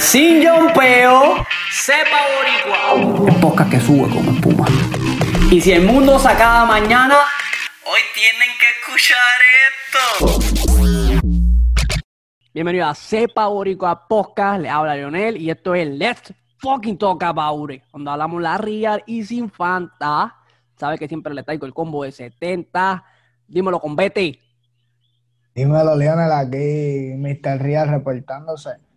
sin yompeo, sepa boricua. El podcast que sube como espuma. Y si el mundo se acaba mañana, hoy tienen que escuchar esto. Bienvenido a Sepa Boricua Podcast, le habla Lionel y esto es Let's Fucking Talk About It, donde hablamos la real y sin fanta. Sabe que siempre le traigo el combo de 70. Dímelo con Betty. Dímelo, Lionel, aquí Mr. Real reportándose.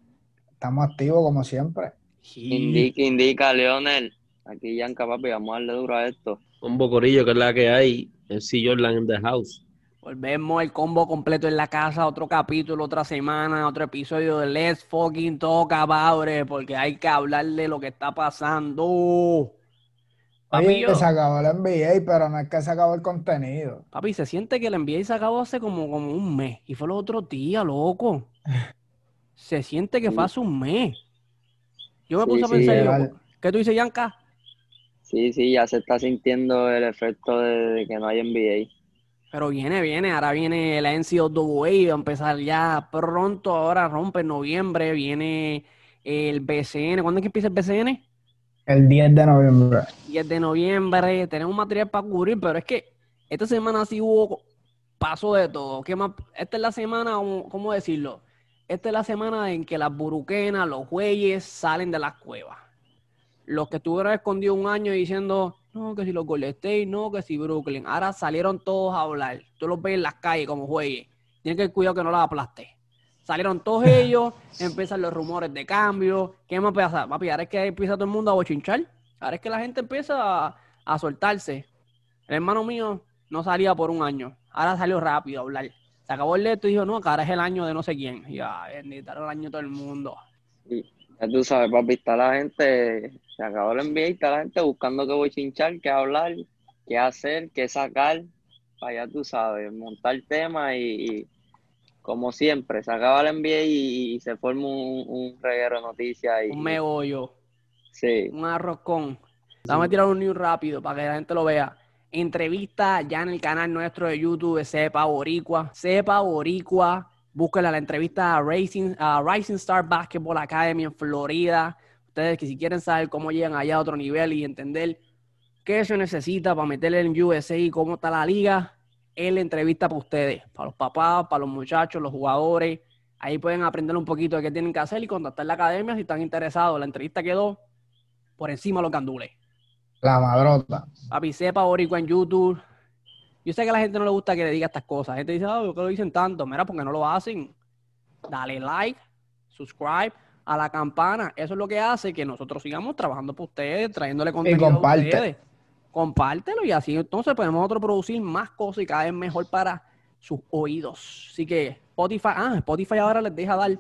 Estamos activos como siempre. Indica, indica, Leonel. Aquí Yanka, papi, vamos a darle duro a esto. Un bocorillo que es la que hay. El C. Jordan in the house. Volvemos el combo completo en la casa, otro capítulo, otra semana, otro episodio de Let's Fucking Talk About It, porque hay que hablar de lo que está pasando. Papi, Oye, se acabó el NBA, pero no es que se acabó el contenido. papi, se siente que el NBA se acabó hace como, como un mes, y fue los otros días, loco. Se siente que fue hace un mes. Yo me Sí, puse a sí, pensar, yo, legal. ¿qué tú dices, Yanka? Sí, sí, ya se está sintiendo el efecto de, de que no hay NBA. Pero viene, viene, ahora viene la NCAA, va a empezar ya pronto, ahora rompe en noviembre, viene el BCN. ¿Cuándo es que empieza el BCN? El 10 de noviembre. 10 de noviembre, tenemos material para cubrir, pero es que esta semana sí hubo, pasó de todo. ¿Qué más? Esta es la semana, ¿cómo cómo decirlo? Esta es la semana en que las buruquenas, los güeyes salen de las cuevas. Los que estuvieron escondidos un año diciendo, no, que si los Golden State, no, que si Brooklyn. Ahora salieron todos a hablar. Tú los ves en las calles como güeyes. Tienen que cuidado que no los aplaste. Salieron todos ellos, empiezan los rumores de cambio. ¿Qué más pasa? Papi, ahora es que empieza todo el mundo a bochinchar. Ahora es que la gente empieza a, a soltarse. El hermano mío no salía por un año. Ahora salió rápido a hablar. Se acabó el leto y dijo, no, ahora es el año de no sé quién. Y ya, bendito, era el año todo el mundo. Y ya tú sabes, papi, está la gente, se acabó el NBA y está la gente buscando qué voy a chinchar, qué hablar, qué hacer, qué sacar. Para ya tú sabes, montar temas y, y como siempre, se acaba el NBA y, y se forma un, un reguero de noticias. Y, Un megollo. Sí, un arroz con. Vamos a tirar un news rápido para que la gente lo vea. Entrevista ya en el canal nuestro de YouTube Sepa Boricua. Sepa Boricua. Búsquenla la entrevista a Racing, a Rising Star Basketball Academy en Florida. Ustedes que si quieren saber cómo llegan allá a otro nivel y entender qué se necesita para meterle en USA y cómo está la liga, es la entrevista para ustedes, para los papás, para los muchachos, los jugadores. Ahí pueden aprender un poquito de qué tienen que hacer y contactar la academia si están interesados. La entrevista quedó por encima de los gandules. La madrota. Papi, sepa boricua en YouTube. Yo sé que a la gente no le gusta que le diga estas cosas. La gente dice, ah, ¿por qué lo dicen tanto? Mira, porque no lo hacen. Dale like, subscribe a la campana. Eso es lo que hace que nosotros sigamos trabajando para ustedes, trayéndole contenido a comparte. ustedes. Compártelo y así entonces podemos nosotros producir más cosas y cada vez mejor para sus oídos. Así que Spotify, ah, Spotify ahora les deja dar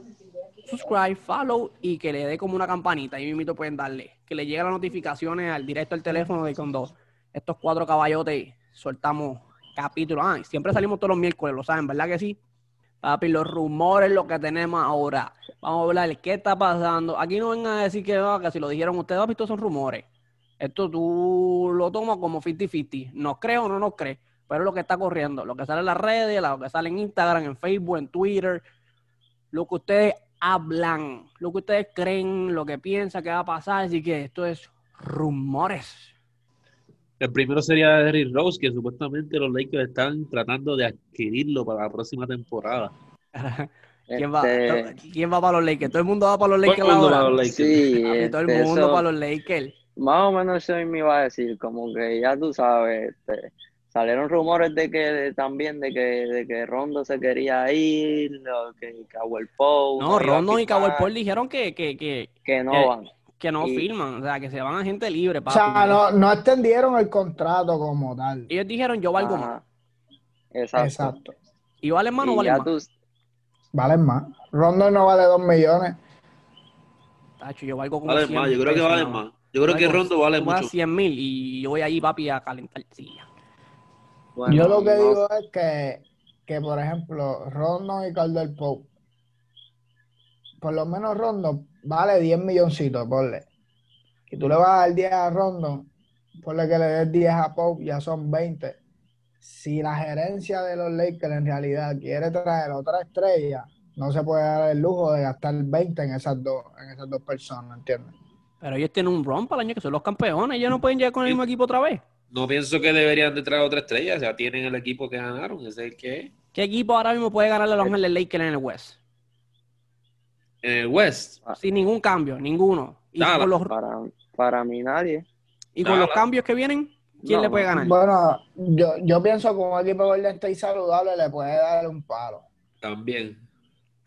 subscribe, follow y que le dé como una campanita. Ahí mismo pueden darle. Que le lleguen las notificaciones al directo al teléfono de cuando estos cuatro caballotes soltamos capítulos. Ah, siempre salimos todos los miércoles, lo saben, ¿verdad que sí? Papi, los rumores, lo que tenemos ahora. Vamos a hablar qué está pasando. Aquí no vengan a decir que, ah, que si lo dijeron ustedes, papi, estos son rumores. Esto tú lo tomas como 50-50. ¿Nos crees o no nos crees? Pero es lo que está corriendo. Lo que sale en las redes, lo que sale en Instagram, en Facebook, en Twitter. Lo que ustedes hablan. Lo que ustedes creen, lo que piensan que va a pasar. Así que esto es rumores. El primero sería Derrick Rose, que supuestamente los Lakers están tratando de adquirirlo para la próxima temporada. ¿Quién, va, Este, ¿Quién va para los Lakers? Todo el mundo va para los Todo Lakers el mundo ahora. para los Lakers. sí, todo el este, mundo eso- para los Lakers. Más o menos eso me iba a decir, como que ya tú sabes, este, salieron rumores de que de- también de que, de que Rondo se quería ir, lo que Cowell Poe No, Rondo y Cowell Paul dijeron que, que, que, que no eh, van. que no Y- firman, o sea, que se van a gente libre, O papi. sea, no, no extendieron el contrato como tal. Ellos dijeron yo valgo más. Ajá. Exacto. Exacto. ¿Y valen más o no valen más? tú, Valen más. Rondo no vale 2 millones. Tacho, yo valgo como Valen 100 más, yo creo que valen más. Yo creo que Rondo vale mucho. 100 mil y yo voy allí, papi, a calentar silla. Bueno, Yo lo que no- digo es que, que, por ejemplo, Rondo y Caldwell Pope, por lo menos Rondo vale 10 milloncitos, ponle. Y tú le vas a dar 10 a Rondo, ponle que le des 10 a Pope, ya son 20. Si la gerencia de los Lakers en realidad quiere traer otra estrella, No se puede dar el lujo de gastar 20 en esas dos, en esas dos personas, ¿entiendes? Pero ellos tienen un run para el año que son los campeones. Ellos no pueden llegar con el mismo equipo otra vez. No pienso que deberían de traer otra estrella. Ya tienen el equipo que ganaron. Ese es el que es. ¿Qué equipo ahora mismo puede ganarle a los Ángeles Lakers en el West? En el West. Sin ningún cambio, ninguno. Y Nada. con los, Para, para mí nadie. y con los cambios que vienen, ¿quién No, le puede ganar? Bueno, yo, yo pienso que un equipo Golden State saludable le puede dar un palo. También.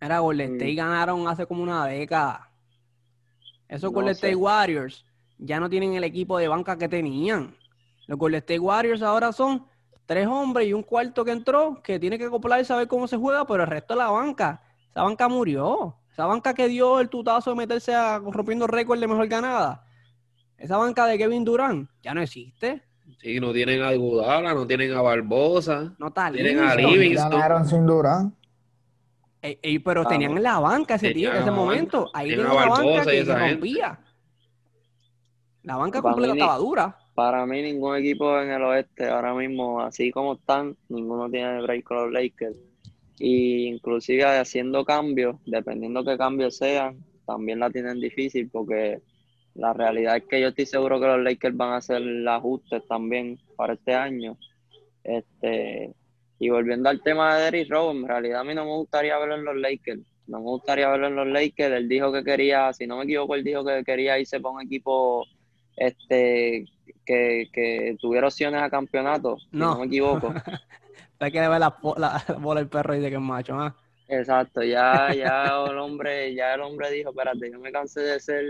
Era Golden Mm. State ganaron hace como una década. Esos No Golden sé. State Warriors ya no tienen el equipo de banca que tenían. Los Golden State Warriors ahora son tres hombres y un cuarto que entró que tiene que acoplar y saber cómo se juega, pero el resto de la banca, esa banca murió. Esa banca que dio el tutazo de meterse a rompiendo récord de mejor ganada. Esa banca de Kevin Durant ya no existe. Sí, no tienen a Iguodala, no tienen a Barbosa. No está Tienen a. Livingston. Ganaron sin Durán. Eh, eh, pero Ah, tenían en la banca ese, tío, ese a la momento. banca. Ahí Tenían tenían a una banca que se rompía. La banca completa estaba dura. Para mí ningún equipo en el oeste ahora mismo, así como están, ninguno tiene break con los Lakers. Y inclusive haciendo cambios, dependiendo qué cambios sean, también la tienen difícil porque la realidad es que yo estoy seguro que los Lakers van a hacer ajustes también para este año. Este, y volviendo al tema de Derrick Rose, en realidad a mí no me gustaría verlo en los Lakers. No me gustaría verlo en los Lakers. Él dijo que quería, si no me equivoco, él dijo que quería irse para un equipo este que, que tuviera opciones a campeonato, si No. me equivoco. Hay que ver la, la, la bola del perro y dice que es macho. ¿ah? Exacto, ya, ya el hombre, ya el hombre dijo, espérate, yo me cansé de ser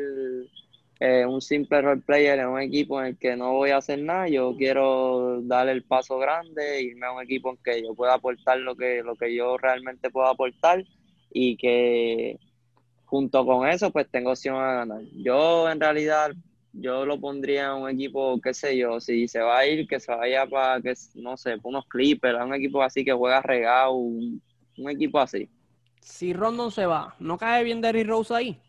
eh, un simple role player en un equipo en el que no voy a hacer nada, yo quiero dar el paso grande, irme a un equipo en que yo pueda aportar lo que, lo que yo realmente puedo aportar y que junto con eso pues tengo opción a ganar. Yo en realidad yo lo pondría en un equipo, qué sé yo, si se va a ir, que se vaya para, que no sé, para unos Clippers, a un equipo así que juega regado, un, un equipo así. Si Rondon se va, ¿no cae bien Derrick Rose ahí?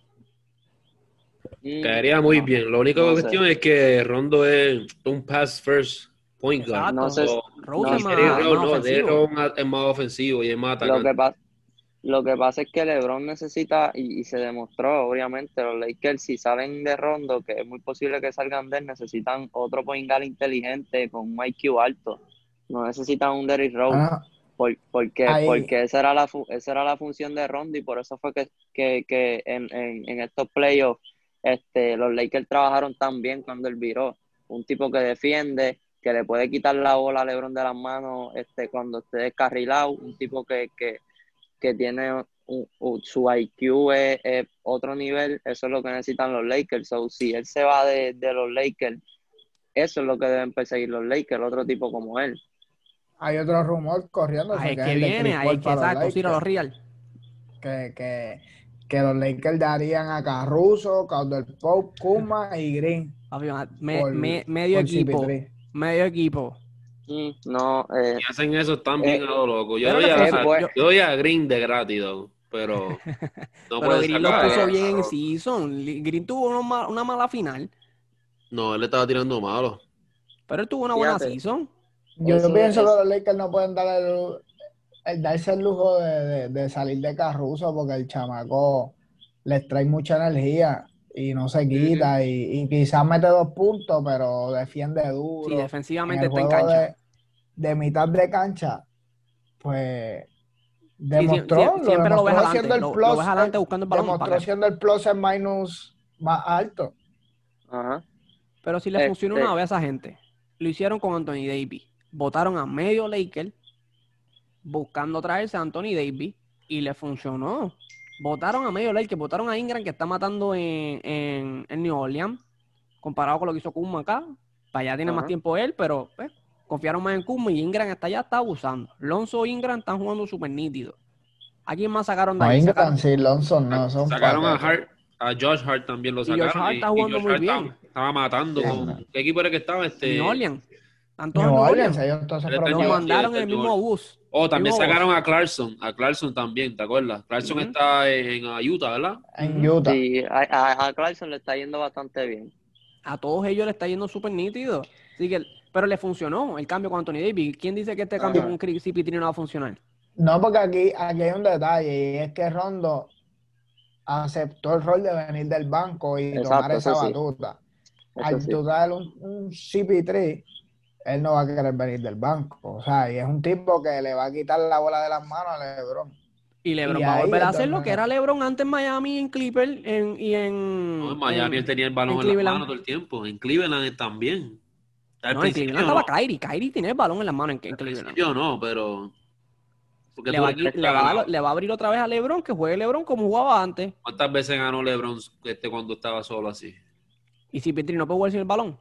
Caería muy no. bien. Lo único no sé. cuestión es que Rondo es un pass first point guard. Exacto. No sé, Rose no, es más, ofensivo. Derrick Rose es más ofensivo y es más Lo atacante. Lo que pasa es que LeBron necesita, y, y se demostró, obviamente, los Lakers si salen de Rondo, que es muy posible que salgan de él, necesitan otro point guard inteligente con un IQ alto. No necesitan un Derrick Rose. Ah, Por- porque, Ahí- porque esa era la esa era la función de Rondo y por eso fue que, que, que en, en, en estos playoffs este, los Lakers trabajaron tan bien cuando él viró. Un tipo que defiende, que le puede quitar la bola a LeBron de las manos este, cuando esté descarrilado, un tipo que, que, que tiene un- un- su IQ es, es otro nivel, eso es lo que necesitan los Lakers. So, si él se va de, de los Lakers, eso es lo que deben perseguir los Lakers, otro tipo como él. hay otro rumor corriendo. Ahí que viene, ahí que para los exacto, sí, a los Lakers. Real. que, que, que los Lakers darían a Caruso, Caldwell Pope, Kuma y Green. Papi, me- por- me- medio por equipo, CP3. medio equipo. No, eh, Y hacen eso están bien Eh, a lo loco. Yo doy a, fue- yo doy a Green de gratis, dog, pero no Pero puede Green lo puso bien en season. Green tuvo una, ma- una mala final, No, él le estaba tirando malo. pero él tuvo una buena Fíjate. season. Yo Eso pienso es- que los Lakers no pueden dar el, el darse el lujo de, de- de salir de Caruso porque el chamaco les trae mucha energía y no se quita y, y quizás mete dos puntos, pero defiende duro. Sí, En defensivamente el está en cancha. de, de mitad de cancha, pues Sí, sí, demostró, sí, siempre lo ves demostró adelante. siendo el Lo, plus, lo ves adelante buscando el balón. demostró para siendo el plus en minus más alto. ajá. Pero si le Este- funcionó una vez a esa gente, lo hicieron con Anthony Davis. Votaron a medio Laker buscando traerse a Anthony Davis y le funcionó. Votaron a medio Laker, votaron a Ingram que está matando en, en, en New Orleans, comparado con lo que hizo Kuzma acá. Para allá tiene más tiempo él, pero pues, confiaron más en Kuzma y Ingram hasta allá está abusando. Lonzo e Ingram están jugando súper nítido. ¿A quién más sacaron de No, ahí? Ingram, Sacaron- sí, Lonson no, son Sacaron a. Hart, a Josh Hart también lo Y Josh sacaron. Hart está jugando muy Hart bien. Estaba, estaba matando. Sí. con- ¿Qué equipo era que estaba? Este, New Orleans. Están todos New Orleans, Orleans. ellos entonces más- Orleans. mandaron en el mismo bus. Oh, también sacaron a Clarkson. A Clarkson también, ¿te acuerdas? Clarkson Ujú. está en uh, Utah, ¿verdad? en Utah. Sí, a, a, Clarkson le está yendo bastante bien. a todos ellos le está yendo súper nítido. Así que, pero le funcionó el cambio con Anthony Davis. ¿Quién dice que este cambio Ajá. con Chris CP3 no va a funcionar? No, porque aquí, aquí hay un detalle y es que Rondo aceptó el rol de venir del banco y Exacto, tomar esa sí. batuta. Eso Al sí. un, un CP3, él no va a querer venir del banco. O sea, y es un tipo que le va a quitar la bola de las manos a LeBron. Y LeBron Y va a volver a hacer lo que era. LeBron antes en Miami, en Clipper en, y en... No, en Miami en- él tenía el balón en en, las manos todo el tiempo. En Cleveland también. Al No, en Cleveland no. estaba Kyrie. Kyrie tiene el balón en las manos en, Cleveland. principio no, pero. Porque Le va, a le va a abrir otra vez a LeBron, que juegue LeBron como jugaba antes. ¿Cuántas veces ganó LeBron este, cuando estaba solo así? Y si Petri no puede jugar sin el balón.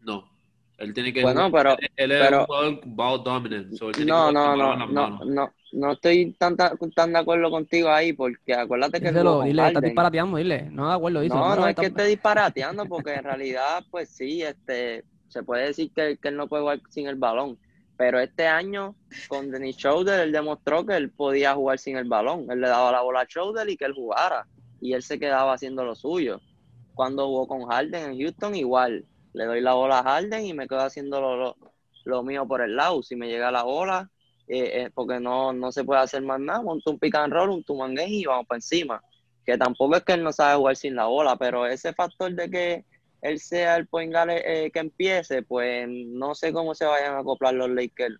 No. Él tiene que. Bueno, pero- él, él es un jugador ball dominant. so él tiene que No, jugar no, no, no, manos. no, no estoy tan, tan, tan de acuerdo contigo ahí, porque acuérdate que Díselo, dile, estás Harden. disparateando, dile. No de acuerdo, dice. No, no es que esté disparateando, porque en realidad, pues sí, este, se puede decir que, que él no puede jugar sin el balón. Pero este año, con Dennis Schroeder, él demostró que él podía jugar sin el balón. Él le daba la bola a Schroeder y que él jugara. Y él se quedaba haciendo lo suyo. Cuando jugó con Harden en Houston, igual. Le doy la bola a Harden y me quedo haciendo lo, mío por el lado. Si me llega la bola, eh, eh, porque no, no se puede hacer más nada, monta un pick roll, un two man game y vamos para encima que tampoco es que él no sabe jugar sin la bola, pero ese factor de que él sea el point eh, que empiece, pues no sé cómo se vayan a acoplar los Lakers,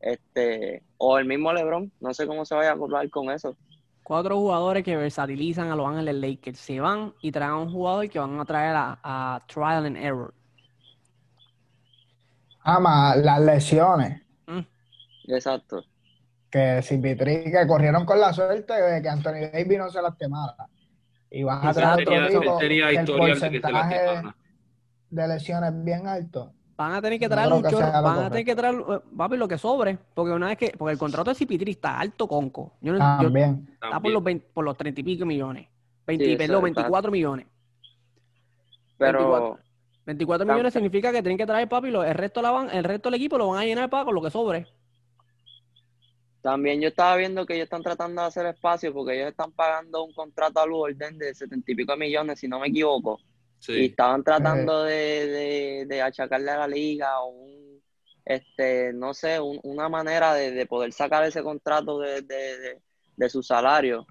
este, o el mismo LeBron, no sé cómo se vaya a acoplar con eso. Cuatro jugadores que versatilizan a Los Ángeles Lakers. Se van y traen a un jugador que van a traer a, a Trial and Error. Ama, las lesiones. Mm. Exacto. Que CP3 que corrieron con la suerte de que Anthony Davis no se lastimara. Y vas a traer otro tipo que el que se porcentaje de lesiones es bien alto. Van a tener que No traer creo un chorro, van a tener que traer, eh, papi, lo que sobre, porque una vez que, porque el contrato de CP3 está alto, conco. Yo no, yo- También. está por los 20 por los 30 y pico millones. 20, Sí, perdón, está- 24 millones. Pero 24. 24 Tam- millones significa que tienen que traer, papi, lo- el resto la van, el resto del equipo lo van a llenar para con lo que sobre. también yo estaba viendo que ellos están tratando de hacer espacio porque ellos están pagando un contrato a Lu Orden de 70 y pico millones, si no me equivoco. y estaban tratando de, de, de achacarle a la liga o un, este, no sé, un- una manera de, de poder sacar ese contrato de, de, de, de su salario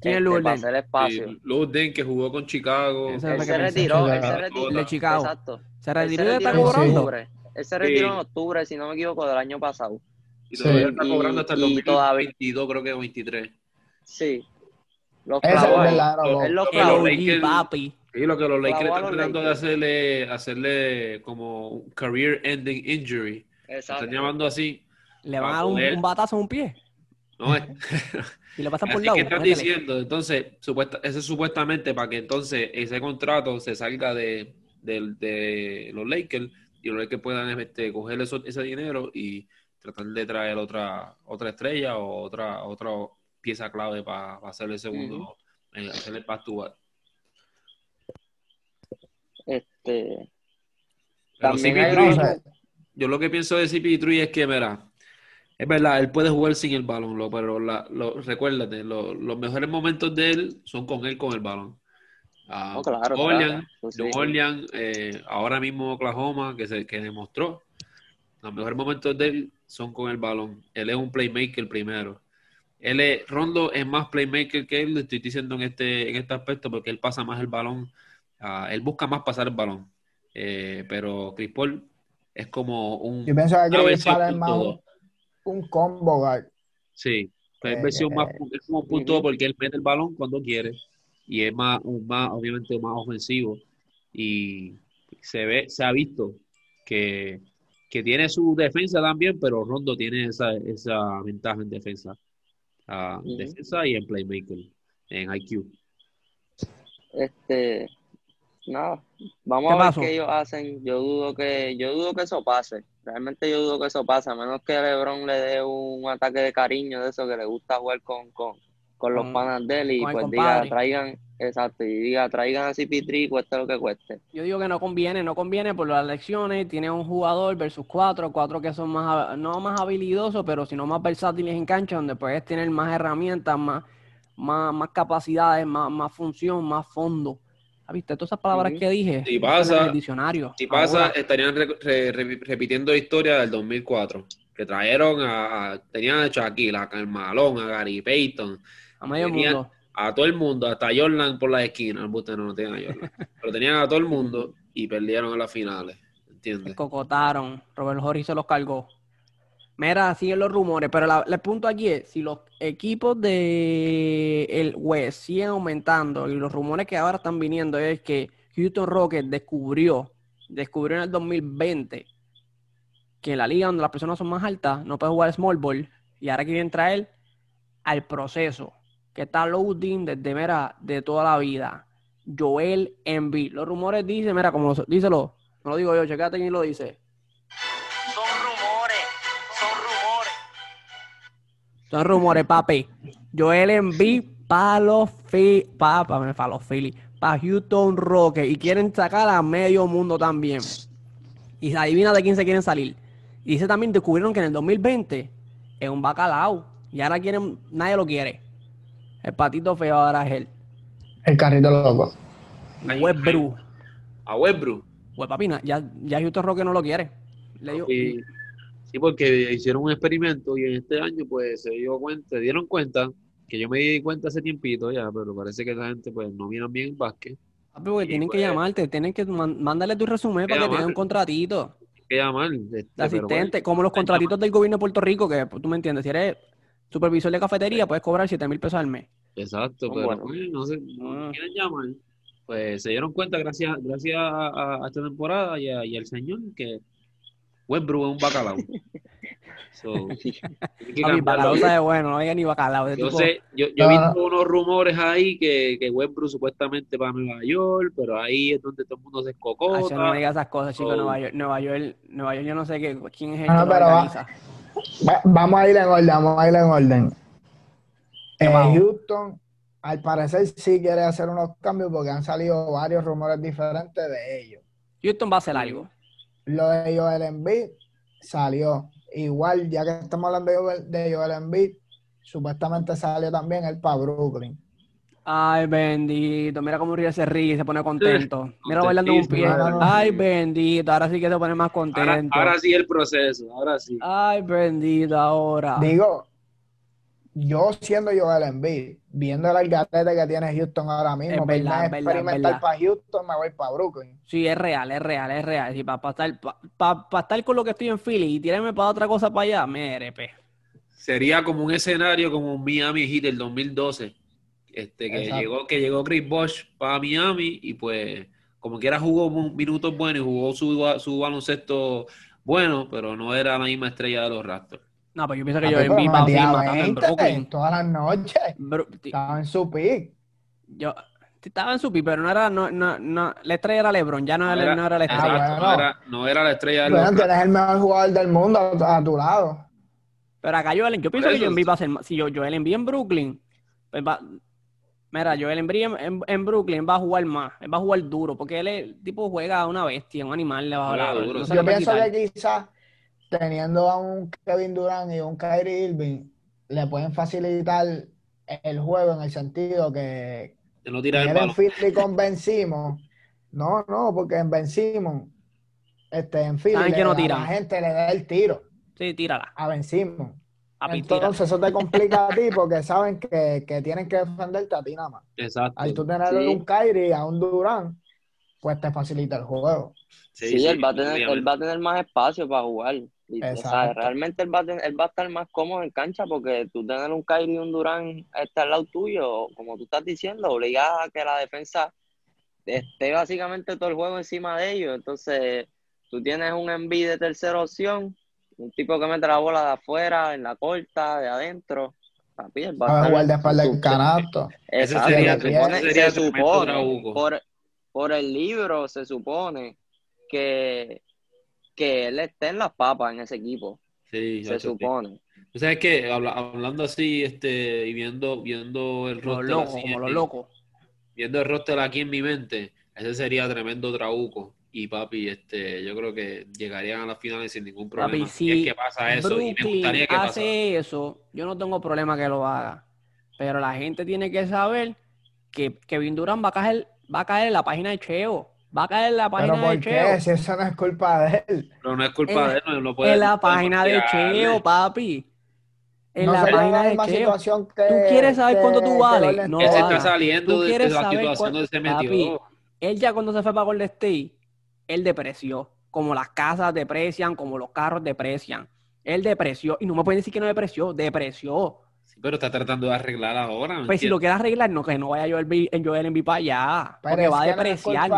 ¿Quién es este, Lourdes? para hacer espacio. Sí, Lou que jugó con Chicago. Él se pensé. retiró, Sí, él se retiró. De Chicago. Exacto. Se Él retiró se en cobrando. Él se retiró Sí. en octubre, si no me equivoco, del año pasado. Y todavía Sí. está cobrando hasta el Y- y todavía- 2022, creo que 23. Sí. Los Ese es los Lo que El clavó. los OG, Lakers- papi. Y lo que los Lakers a están tratando de hacerle, hacerle como un career ending injury. Exacto. están llamando así. Le van a dar un, un batazo en un pie No es. y le pasan por lado. que están métele. diciendo, entonces, supuesta, ese es supuestamente para que entonces ese contrato se salga de, de- de los Lakers y los Lakers puedan este, coger eso- ese dinero y tratar de traer otra otra estrella o otra otra pieza clave para, hacer el segundo, eh, hacer el back. Este, Pero También CP3, hay No otro- sé. yo lo que pienso de CP3 es que, mira, es verdad, él puede jugar sin el balón, lo- pero la- lo- recuérdate, lo- los mejores momentos de él son con él con el balón. Claro, New Orleans, claro. Pues New sí. Orleans, eh, ahora mismo Oklahoma, que, se, que demostró, los mejores momentos de él son con el balón. Él es un playmaker primero. Él es, Rondo es más playmaker que él, le estoy diciendo en este, en este aspecto, porque él pasa más el balón, ah, él busca más pasar el balón. Eh, pero Chris Paul es como un... Yo pienso que Chris Paul es más. Un, combo guard. Sí, pero es Eh, versión más, eh, es como punto porque él mete el balón cuando quiere y es más, un más obviamente más ofensivo y se ve, se ha visto que, que tiene su defensa también, pero Rondo tiene esa, esa ventaja en defensa, Ah, defensa y en playmaker, en IQ. Este, nada, vamos ¿Qué a ver pasó? qué ellos hacen. Yo dudo que, yo dudo que eso pase. Realmente yo dudo que eso pase, a menos que LeBron le dé un ataque de cariño de eso que le gusta jugar con, con, con los Con- panas de él y pues compadre. diga, traigan, exacto, y diga, traigan a CP3 cueste lo que cueste. Yo digo que no conviene, no conviene por las lecciones. Tiene un jugador versus cuatro, cuatro que son más, no más habilidosos, pero sino más versátiles en cancha, donde puedes tener más herramientas, más, más, más capacidades, más, más función, más fondo. ¿Has visto todas esas palabras que dije? Si pasa- en el diccionario. Si pasa, Ahora, estarían re- re- re- repitiendo la historia del 2004, Que trajeron a, a- tenían a Shaquille, a Carmalón, a Gary Payton, A medio Tenía- mundo. a todo el mundo, hasta Jordan por las esquinas. El buste no, no tenían a Jordan. Pero tenían a todo el mundo y perdieron en las finales. Se ¿Entiendes? cocotaron. Robert Horry se los cargó. Mira, siguen los rumores, pero la- el punto aquí es, si los equipos de el West siguen aumentando y los rumores que ahora están viniendo es que Houston Rockets descubrió, descubrió en el 2020 que en la liga donde las personas son más altas no puede jugar small ball y ahora quieren traer al proceso que está loading desde mira, de toda la vida. Joel Embiid. Los rumores dicen, mira, como lo- díselo, no lo digo yo, checate quién lo dice. Son rumores, papi. Joel Embiid para los Philly, para me fa- los Philly, para Houston Rockets y quieren sacar a medio mundo también. Y se adivina de quién se quieren salir. Y dice también descubrieron que en el 2020 es un bacalao y ahora quieren, nadie lo quiere. El patito feo ahora es él. El carrito loco. Westbrook. A Westbrook. Pues papi, ya, ya Houston Rockets no lo quiere. Le digo, Y- sí, porque hicieron un experimento y en este año pues se dio cuenta, se dieron cuenta, que yo me di cuenta hace tiempito ya, pero parece que esa gente pues no miran bien el básquet. papi, porque y tienen que pues- llamarte, tienen que man- mándale tu resumen para que te den un contratito. Que llamar. este, pero asistente, bueno, como los contratitos del gobierno de Puerto Rico, que pues, tú me entiendes, si eres supervisor de cafetería, puedes cobrar 7 mil pesos al mes. Exacto, pero buenos. pues, no sé, no Ah. quieren llamar. Pues se dieron cuenta gracias, gracias a, a- a esta temporada y, a- y al señor que Westbrook es un bacalao. So, Papi, bacalao sabe bueno, no había ni bacalao. Yo tipo- sé, yo, yo he Ah. visto unos rumores ahí que, que Westbrook supuestamente para Nueva York, pero ahí es donde todo el mundo se Ay, escocota. yo no me digas esas cosas, chicos. Oh. Nueva York, Nueva York, Nueva York, yo no sé qué, quién es el Ah, que lo pero va-. Va- vamos a ir en orden, vamos a ir en orden. ¿Qué Eh? Houston, al parecer, sí quiere hacer unos cambios porque han salido varios rumores diferentes de ellos. Houston va a hacer algo. Lo de Joel Embiid salió. Igual, ya que estamos hablando de Joel, de Joel Embiid, supuestamente salió también él para Brooklyn. Ay, bendito. Mira cómo ríe, se ríe y se pone contento. Mira bailando un pie. Ay, bendito. Ahora sí que se pone más Ahora, contento. ahora sí el proceso, ahora sí. Ay, bendito, ahora. Digo, yo siendo Joel Embiid, viendo el algarete que tiene Houston ahora mismo, Es verdad, es verdad, experimentar para Houston, me voy para Brooklyn. Sí, es real, es real, es real. Sí, para estar, pa- pa- pa estar con lo que estoy en Philly y tirarme para otra cosa para allá, mire, pe. Sería como un escenario como un Miami Heat del 2012, este, que Exacto. llegó que llegó Chris Bosh para Miami y pues como quiera jugó minutos buenos y jugó su, su baloncesto bueno, pero no era la misma estrella de los Raptors. No, pues yo pienso que Papi, yo en pero mi va a metía matando en 20 Brooklyn. todas las noches. Ti- Estaba en su pick. yo estaba en su pi, pero no era, no, no, no, la estrella era LeBron, ya no, era, no era la estrella. Ah, Exacto, no, era, no era la estrella de Bueno, Raptors. tienes el mejor jugador del mundo a, a tu lado. Pero acá Joel, yo pienso que. Joel Embiid va a ser, más- si yo, Joel Embiid en Brooklyn, pues va, mira, Joel Embiid en, en- en Brooklyn va a jugar más, él va a jugar duro, porque él es, el tipo juega a una bestia, un animal debajo de la Juega duro, no sí. se le Yo pienso que quizás teniendo a un Kevin Durant y un Kyrie Irving, le pueden facilitar el juego en el sentido que De no tirar el. Philly con Ben Simmons. No, no, porque en Ben Simmons, este, en Philly, le- no a tiran. la gente le da el tiro Sí, tírala, a Ben papi, tira. Entonces eso te complica a ti porque saben que, que tienen que defenderte a ti nada más. Exacto. Al tú tener Sí. un Kyrie a un Durant, pues te facilita el juego. Sí, él, va a tener, él va a tener más espacio para jugar. Y, o sea, Exacto. realmente él va, a tener- él va a estar más cómodo en cancha porque tú tener un Kyrie y un Durán este al lado tuyo, como tú estás diciendo, obliga a que la defensa esté básicamente todo el juego encima de ellos. Entonces, tú tienes un Embiid de tercera opción, un tipo que mete la bola de afuera, en la corta, de adentro. Papi, él va a jugar de espalda súper- canasto. Exacto, sería, se supone, sería se tremendo supone trabuco. por, por el libro se supone que, que él esté en las papas en ese equipo, Sí, se supone. Sabes que hablando así, este, y viendo, viendo el Como roster los locos, así, como los locos. viendo el roster aquí en mi mente, ese sería tremendo trabuco. Y papi, este, yo creo que llegarían a las finales sin ningún problema. Papi, si es si que pasa eso, y me Brooklyn gustaría que hace pasara. eso, yo no tengo problema que lo haga. Pero la gente tiene que saber que Kevin Durant va a caer, va a caer en la página de Cheo. Va a caer en la ¿Pero página por de qué? Cheo. Si eso no es culpa de él. Pero no es culpa En- de él, no, no puede. En la página de. Cheo, papi. En no la página de misma Cheo. situación que, ¿Tú quieres saber que- cuánto tú vales? No Él se está saliendo ¿Tú de, quieres de la saber situación cuál- donde se Papi, metió. Él ya cuando se fue para Golden State, él depreció. Como las casas deprecian, como los carros deprecian. Él depreció. Y no me pueden decir que no depreció. Depreció. Sí, pero está tratando de arreglar ahora. ¿me Pues si lo entiendes? quiere arreglar, no, que no vaya B- en Joel Embiid para allá. Pero Porque va a no depreciar.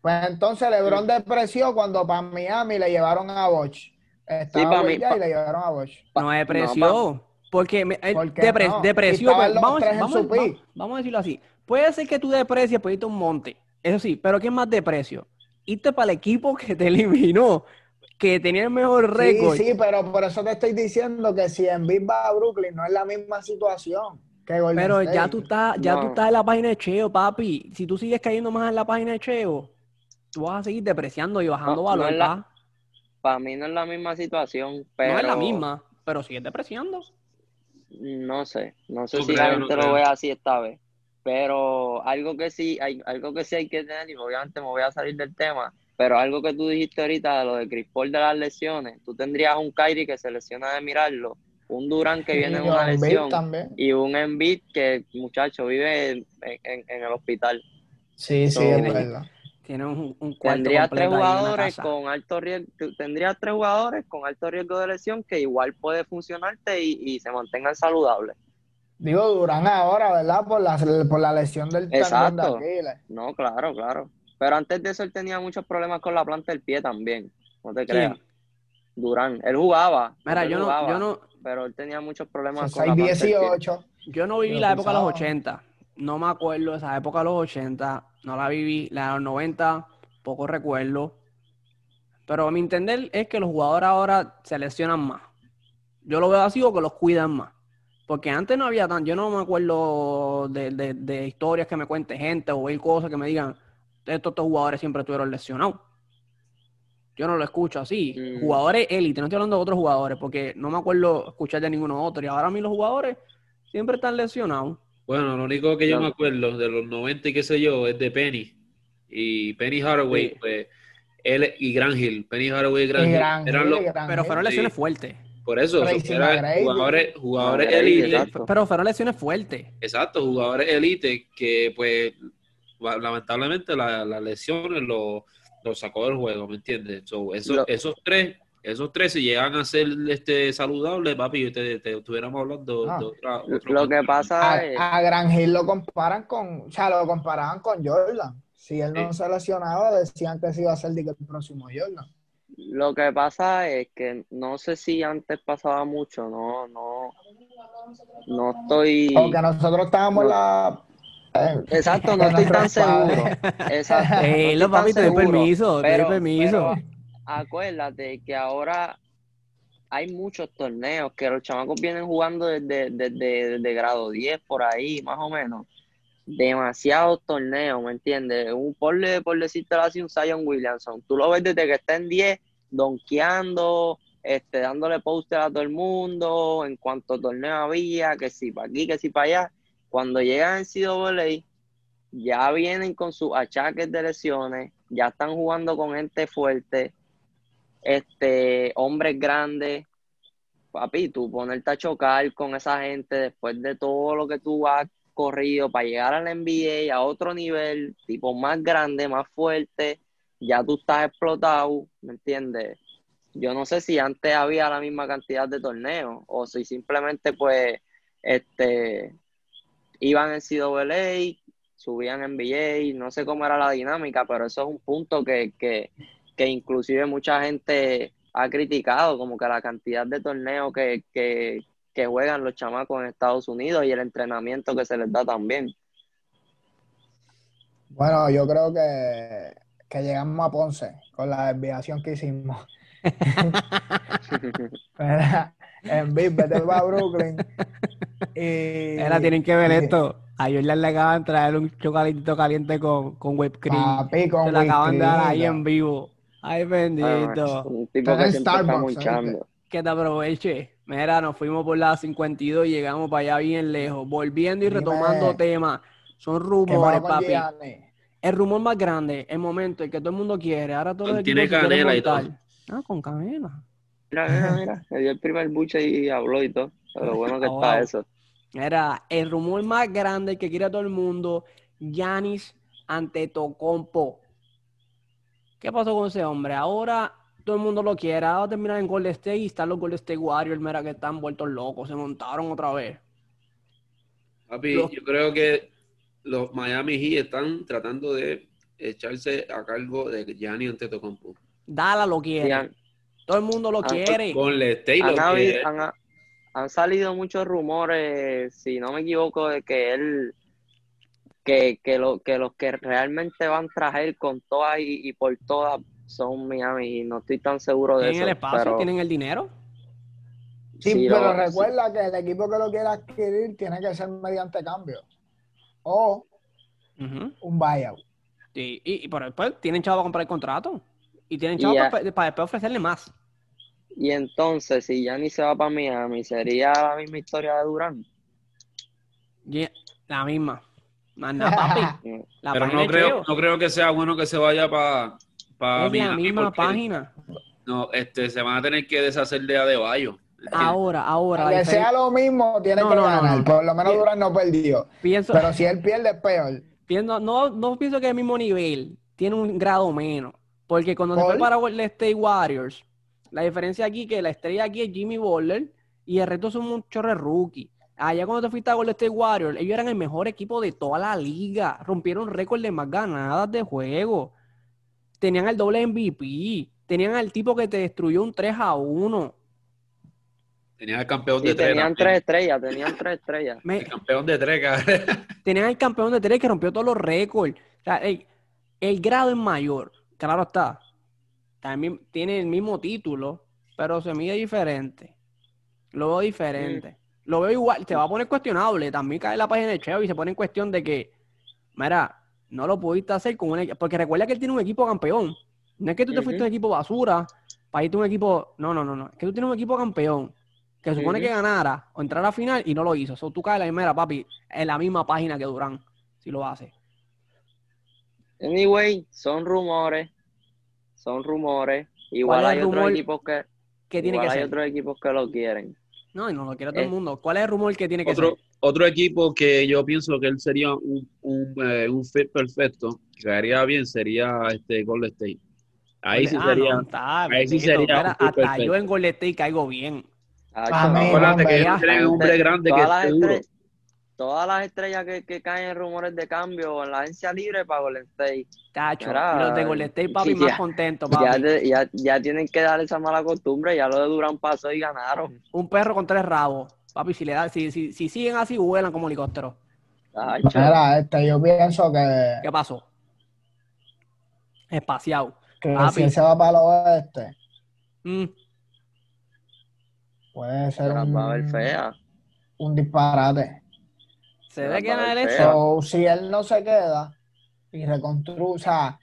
Pues entonces LeBron depreció cuando para Miami le llevaron a Bosch. Estaba Will mí- pa- y le llevaron a Bosch. No depreció. porque me, él ¿Por qué depre- no? depreció. Pues, vamos, vamos, vamos- vamos a decirlo así. Puede ser que tú deprecies por irte un monte. Eso sí, pero ¿qué más deprecio? Irte para el equipo que te eliminó, que tenía el mejor récord. Sí, sí, pero por eso te estoy diciendo que si Embiid va a Brooklyn no es la misma situación que Golden Pero State. ya tú estás, ya tú No. estás en la página de Cheo, papi. Si tú sigues cayendo más en la página de Cheo, tú vas a seguir depreciando y bajando No, no valor, la- pa. Para mí no es la misma situación, pero... No es la misma, pero sigues depreciando. No sé, no sé No si creo, la no gente lo ve así esta vez, pero algo que sí, hay, algo que sí hay que tener, y obviamente me voy a salir del tema, pero algo que tú dijiste ahorita de lo de Chris Paul de las lesiones, tú tendrías un Kyrie que se lesiona de mirarlo, un Durán que viene en una lesión también. y un Embiid que, muchacho, vive en, en- en el hospital. Sí, sí, es verdad. Tiene un, un cuarto Tendrías tres jugadores con alto riesgo, tendrías tres jugadores con alto riesgo de lesión que igual puede funcionarte y, y se mantengan saludables. Digo Durán ahora, ¿verdad? Por la, por la lesión del de Exacto. Aquiles. No, claro, claro. Pero antes de eso él tenía muchos problemas con la planta del pie también. No te ¿Quién? creas. Durán, él jugaba. Mira, él yo no, yo no, Pero él tenía muchos problemas con la 6, planta del pie. 18. yo no viví la época de los pisaba. 80. No me acuerdo de esa época de los 80. No la viví. La de los 90, poco recuerdo. Pero a mi entender es que los jugadores ahora se lesionan más. Yo lo veo así o que los cuidan más. Porque antes no había tan, yo no me acuerdo de, de- de historias que me cuente gente o ver cosas que me digan, estos, estos jugadores siempre estuvieron lesionados. Yo no lo escucho así. Mm. Jugadores élite, no estoy hablando de otros jugadores, porque no me acuerdo escuchar de ninguno otro. Y ahora a mí los jugadores siempre están lesionados. Bueno, lo único que yo No. me acuerdo de los 90 y qué sé yo es de Penny. Y Penny Haraway, Sí. pues, él y Gran Hill. Penny Haraway y Gran Hill Gran eran Hill, los- Gran Pero fueron Sí. lesiones fuertes. por eso, eran jugadores, jugadores exacto. Pero fueron lesiones fuertes. Exacto, jugadores elite que, pues, la- lamentablemente la- las lesiones lo, lo sacó del juego, ¿me entiendes? So, esos, tres, esos tres, si llegan a ser este, saludables, papi, te, te estuviéramos hablando Ah. de otra. otro Lo que pasa A, es, a Gran Hill lo comparan con, o sea, lo comparaban con Jordan. Si él no Sí. se lesionaba, decían que se iba a ser el próximo Jordan. lo que pasa es que no sé si antes pasaba mucho, no, no, no estoy. Porque nosotros estábamos en la. Exacto, no estoy tan seguro. Exacto. no Eh, papi, te doy permiso, te doy Pero- permiso. pero acuérdate que ahora hay muchos torneos que los chamacos vienen jugando desde, desde, desde grado 10 por ahí, más o menos. Demasiados torneos, ¿me entiendes? Un, por, por decirte así, un Zion Williamson. Tú lo ves desde que está en 10, donkeando, este, dándole póster a todo el mundo, en cuanto torneo había, que si para aquí, que si para allá. Cuando llegan en CWA, ya vienen con sus achaques de lesiones, ya están jugando con gente fuerte, este, hombres grandes. Papi, tú ponerte a chocar con esa gente después de todo lo que tú has corrido para llegar a la NBA a otro nivel, tipo más grande, más fuerte, ya tú estás explotado, ¿me entiendes? Yo no sé si antes había la misma cantidad de torneos o si simplemente pues este iban en CWA, subían en NBA, no sé cómo era la dinámica, pero eso es un punto que, que, que inclusive mucha gente ha criticado, como que la cantidad de torneos que, que, que juegan los chamacos en Estados Unidos y el entrenamiento que se les da también. Bueno, yo creo que, que llegamos a Ponce con la desviación que hicimos. En Big, vete para Brooklyn. Y, Ahora tienen que ver y- esto. A Jordan le acaban de traer un chocolatito caliente con, con whipped cream. Papi, con Se lo acaban de dar ahí en vivo. Ay, Ah, bendito. un tipo que está. Que te aproveche. Mira, nos fuimos por la 52 y llegamos para allá bien lejos. Volviendo y Dime. retomando temas. Son ¿Qué rumores, papi. El rumor más grande, el momento en que todo el mundo quiere, ahora todos los Tiene equipos se quieren canela y todo. montar. Ah, con canela. Mira, mira, mira. Me dio el primer buche y habló y todo. Pero bueno que está wow. eso. Era el rumor más grande que quiere todo el mundo, Yanis Antetokounmpo. ¿Qué pasó con ese hombre? Ahora todo el mundo lo quiere. Ahora va a terminar en Golden State y están los Golden State Warriors, mira que están vueltos locos, se montaron otra vez. Papi, Los- yo creo que los Miami Heat están tratando de echarse a cargo de Gianni Antetokounmpo. Dala lo quiere. Todo el mundo lo Ah, quiere. Con Le State han habido- han- han salido muchos rumores, si no me equivoco, de que él, que, que, lo, que los que realmente van tras él con todas y, y por todas son Miami y no estoy tan seguro de Tienen el eso. espacio, pero tienen el dinero. Sí, sí, pero lo- recuerda que el equipo que lo quiera adquirir tiene que ser mediante cambio o un buyout. Sí, y, y pero después tienen chavo para comprar el contrato. Y tienen chavo para después ofrecerle más. Y entonces, si Gianni se va para Miami, ¿sería la misma historia de Durán? La misma. Más nada, papi. La Pero no creo, no creo que sea bueno que se vaya para pa es la Miami, misma porque, página. No, este, se van a tener que deshacer de Adebayo. Ahora, ahora. la Que sea lo mismo, tiene No, que no, ganar. no. Por lo menos. Durán no perdió. Pienso, Pero si él pierde, es peor. pienso- no, no pienso que el mismo nivel tiene un grado menos. Porque cuando se fue para Golden State Warriors, la diferencia aquí es que la estrella aquí es Jimmy Butler y el resto son un chorre rookie. Allá cuando te fuiste a Golden State Warriors, ellos eran el mejor equipo de toda la liga. Rompieron récord de más ganadas de juego. Tenían el doble MVP. Tenían al tipo que te destruyó un 3 a 1. Tenía el campeón Sí, de tres. tenían tres estrellas, tenían tres estrellas. Me- El campeón de tres, cabrón. tenían el campeón de tres que rompió todos los récords. O sea, el, el grado es mayor, claro está. También tiene el mismo título, pero se mide diferente. Lo veo diferente. Lo veo igual, te va a poner cuestionable. También cae la página de Cheo y se pone en cuestión de que, mira, no lo pudiste hacer con un equipo. Porque recuerda que él tiene un equipo campeón. No es que tú te fuiste a un equipo basura para irte a un equipo. No, no, no, no. Es que tú tienes un equipo campeón que se supone que ganara o entrara a final y no lo hizo. So, tú caes en la primera, papi, en la misma página que Durán, si lo hace. Anyway, son rumores, son rumores. Igual ¿Cuál es hay otros rumor equipos que, ¿Qué tiene igual que hay ser? otros equipos que lo quieren. No, y no lo quiere todo el Eh. mundo. ¿Cuál es el rumor que tiene que Otro, ser? otro equipo que yo pienso que él sería un, un, eh, un fit perfecto, que caería bien, sería este Golden State. Ahí sí Ah, sería. no, está, ahí sí sería hasta perfecto. yo en Golden State caigo bien. Acuérdate que tienen un hombre grande que es seguro. Todas las estrellas que, que caen en rumores de cambio en la agencia libre para Golden State, Tacho, y los de Golden State, papi, ya- más contentos, ya, papi. de- ya, ya tienen que dar esa mala costumbre. Ya lo de Durán pasó y ganaron. Un perro con tres rabos. Papi, si le da, si, si, si siguen así, vuelan como. Tacho. Mira, este, yo pienso que, ¿Qué pasó? Espaciado. que Papi. si se va para el oeste, Mm, puede Se ser un, fea. un disparate. Se ve que. So, si él no se queda y reconstruye, o sea,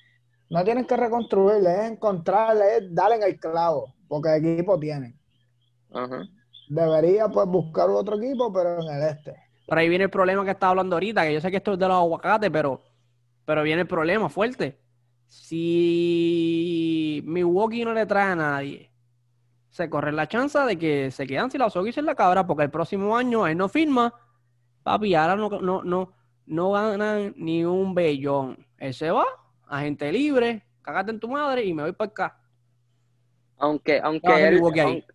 no tienes que reconstruirle, es encontrarle, es darle en el clavo, porque el equipo tiene. Ajá. Debería pues buscar otro equipo, pero en el este. Pero ahí viene el problema que estaba hablando ahorita, que yo sé que esto es de los aguacates, pero, pero viene el problema fuerte. Si Milwaukee no le trae a nadie, se corre la chance de que se quedan sin la y sin la cabra, porque el próximo año él no firma, papi, ahora no, no, no, no ganan ni un bellón. Él se va, agente libre, cágate en tu madre y me voy para acá. Aunque, ¿Qué va a aunque él, aunque,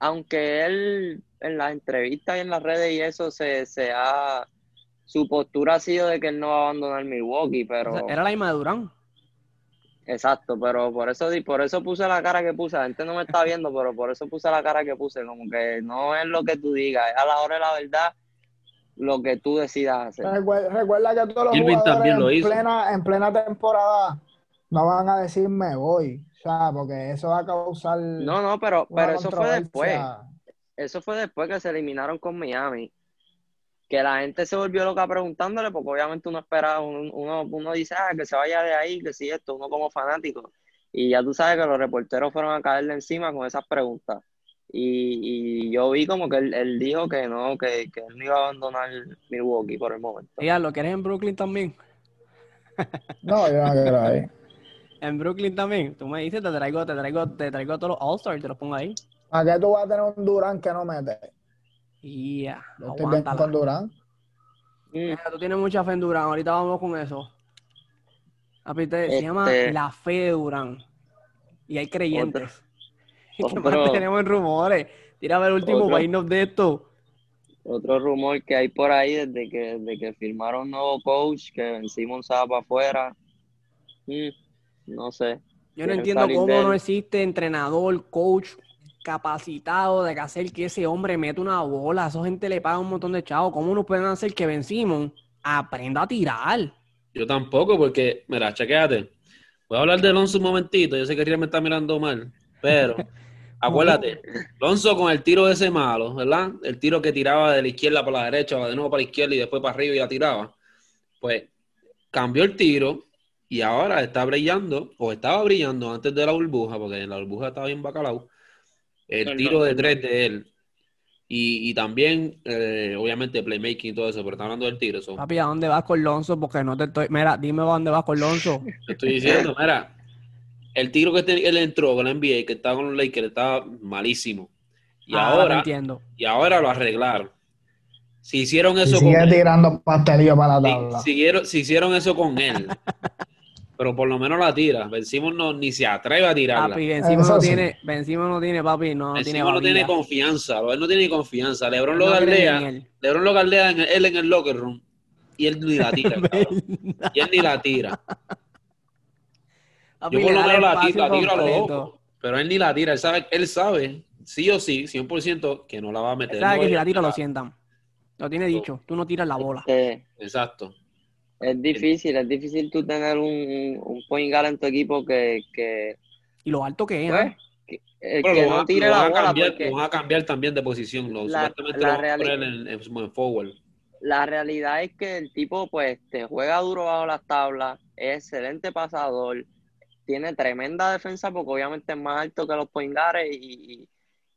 aunque él en las entrevistas y en las redes y eso se, se ha su postura ha sido de que él no va a abandonar Milwaukee, pero O sea, era la misma de Durán. exacto, pero por eso di- por eso puse la cara que puse, la gente no me está viendo, pero por eso puse la cara que puse, como que no es lo que tú digas, es a la hora de la verdad lo que tú decidas hacer. Recuerda, recuerda que todos los Irving jugadores también lo en, hizo. plena, en plena temporada no van a decir me voy, o sea, porque eso va a causar No, no, pero, pero eso fue después. Eso fue después que se eliminaron con Miami. Que la gente se volvió loca preguntándole, porque obviamente uno espera, uno, uno, uno dice, ah, que se vaya de ahí, que si esto, uno como fanático. Y ya tú sabes que los reporteros fueron a caerle encima con esas preguntas. Y, y yo vi como que él, él dijo que no, que, que él no iba a abandonar Milwaukee por el momento. Ya, lo que eres en Brooklyn también. No, yo no quiero ahí. En Brooklyn también. Tú me dices, te traigo, te traigo, te traigo todos los All-Stars y te los pongo ahí. ¿A qué tú vas a tener un Durán que no mete? Ya, Yo estoy con Durán. Mm, Mira, tú tienes mucha fe en Durán. Ahorita vamos con eso. Se Este- llama La Fe de Durán. Y hay creyentes. ¿Qué Otro- más tenemos en rumores? Tírame el último Otro- irnos de esto. Otro rumor que hay por ahí desde que, desde que firmaron un nuevo coach, que Ben se para afuera. Mm, no sé. Yo no entiendo cómo no existe entrenador, coach capacitado de que hacer que ese hombre meta una bola. A esa gente le paga un montón de chavos. ¿Cómo no pueden hacer que Ben Simmons aprenda a tirar? Yo tampoco, porque, mira, chequéate. Voy a hablar de Alonso un momentito. Yo sé que Riel me está mirando mal, pero acuérdate, Alonso con el tiro ese malo, ¿verdad? El tiro que tiraba de la izquierda para la derecha, de nuevo para la izquierda y después para arriba y la tiraba. Pues cambió el tiro y ahora está brillando, o estaba brillando antes de la burbuja, porque en la burbuja estaba bien bacalao, el tiro de tres de él. Y, y también, eh, obviamente, playmaking y todo eso, pero está hablando del tiro. so. Papi, ¿a dónde vas con Lonzo? Porque no te estoy. Mira, dime a dónde vas con Lonzo. Te estoy diciendo, mira, el tiro que te- él entró con la NBA, que estaba con los Lakers, estaba malísimo. Y Ahora te ahora, entiendo. y ahora lo arreglaron. Si hicieron Y eso con sigue él, tirando pastelillo para la si, tabla. siguieron- si hicieron eso con él, pero por lo menos la tira. Vencimos no, ni se atreve a tirarla. Papi, Eso no sí. tiene, Ben Simmons no tiene, papi, no, tiene Simmons no tiene confianza, él no tiene confianza. Lebron lo No en galdea, él. Lebron lo galdea en el- él en el locker room y él ni la tira. cabrón. y él ni la tira. Yo por lo menos la tiro, la tiro a lo loco. Pero él ni la tira. Él sabe, él sabe, sí o sí, 100% que no la va a meter. Él sabe que si la tira lo sientan. Lo tiene dicho. Tú no tiras la bola. Este, Exacto. es difícil, es difícil tú tener un, un, point guard en tu equipo que, que, Y lo alto que es. pues, ¿eh? que, el Pero que lo, no tire la bola cambiar, porque lo van a cambiar también de posición. Lo, La- supuestamente la lo van a reali- poner en, en- en forward. la realidad es que el tipo pues te juega duro bajo las tablas, es excelente pasador, tiene tremenda defensa porque obviamente es más alto que los point guards y,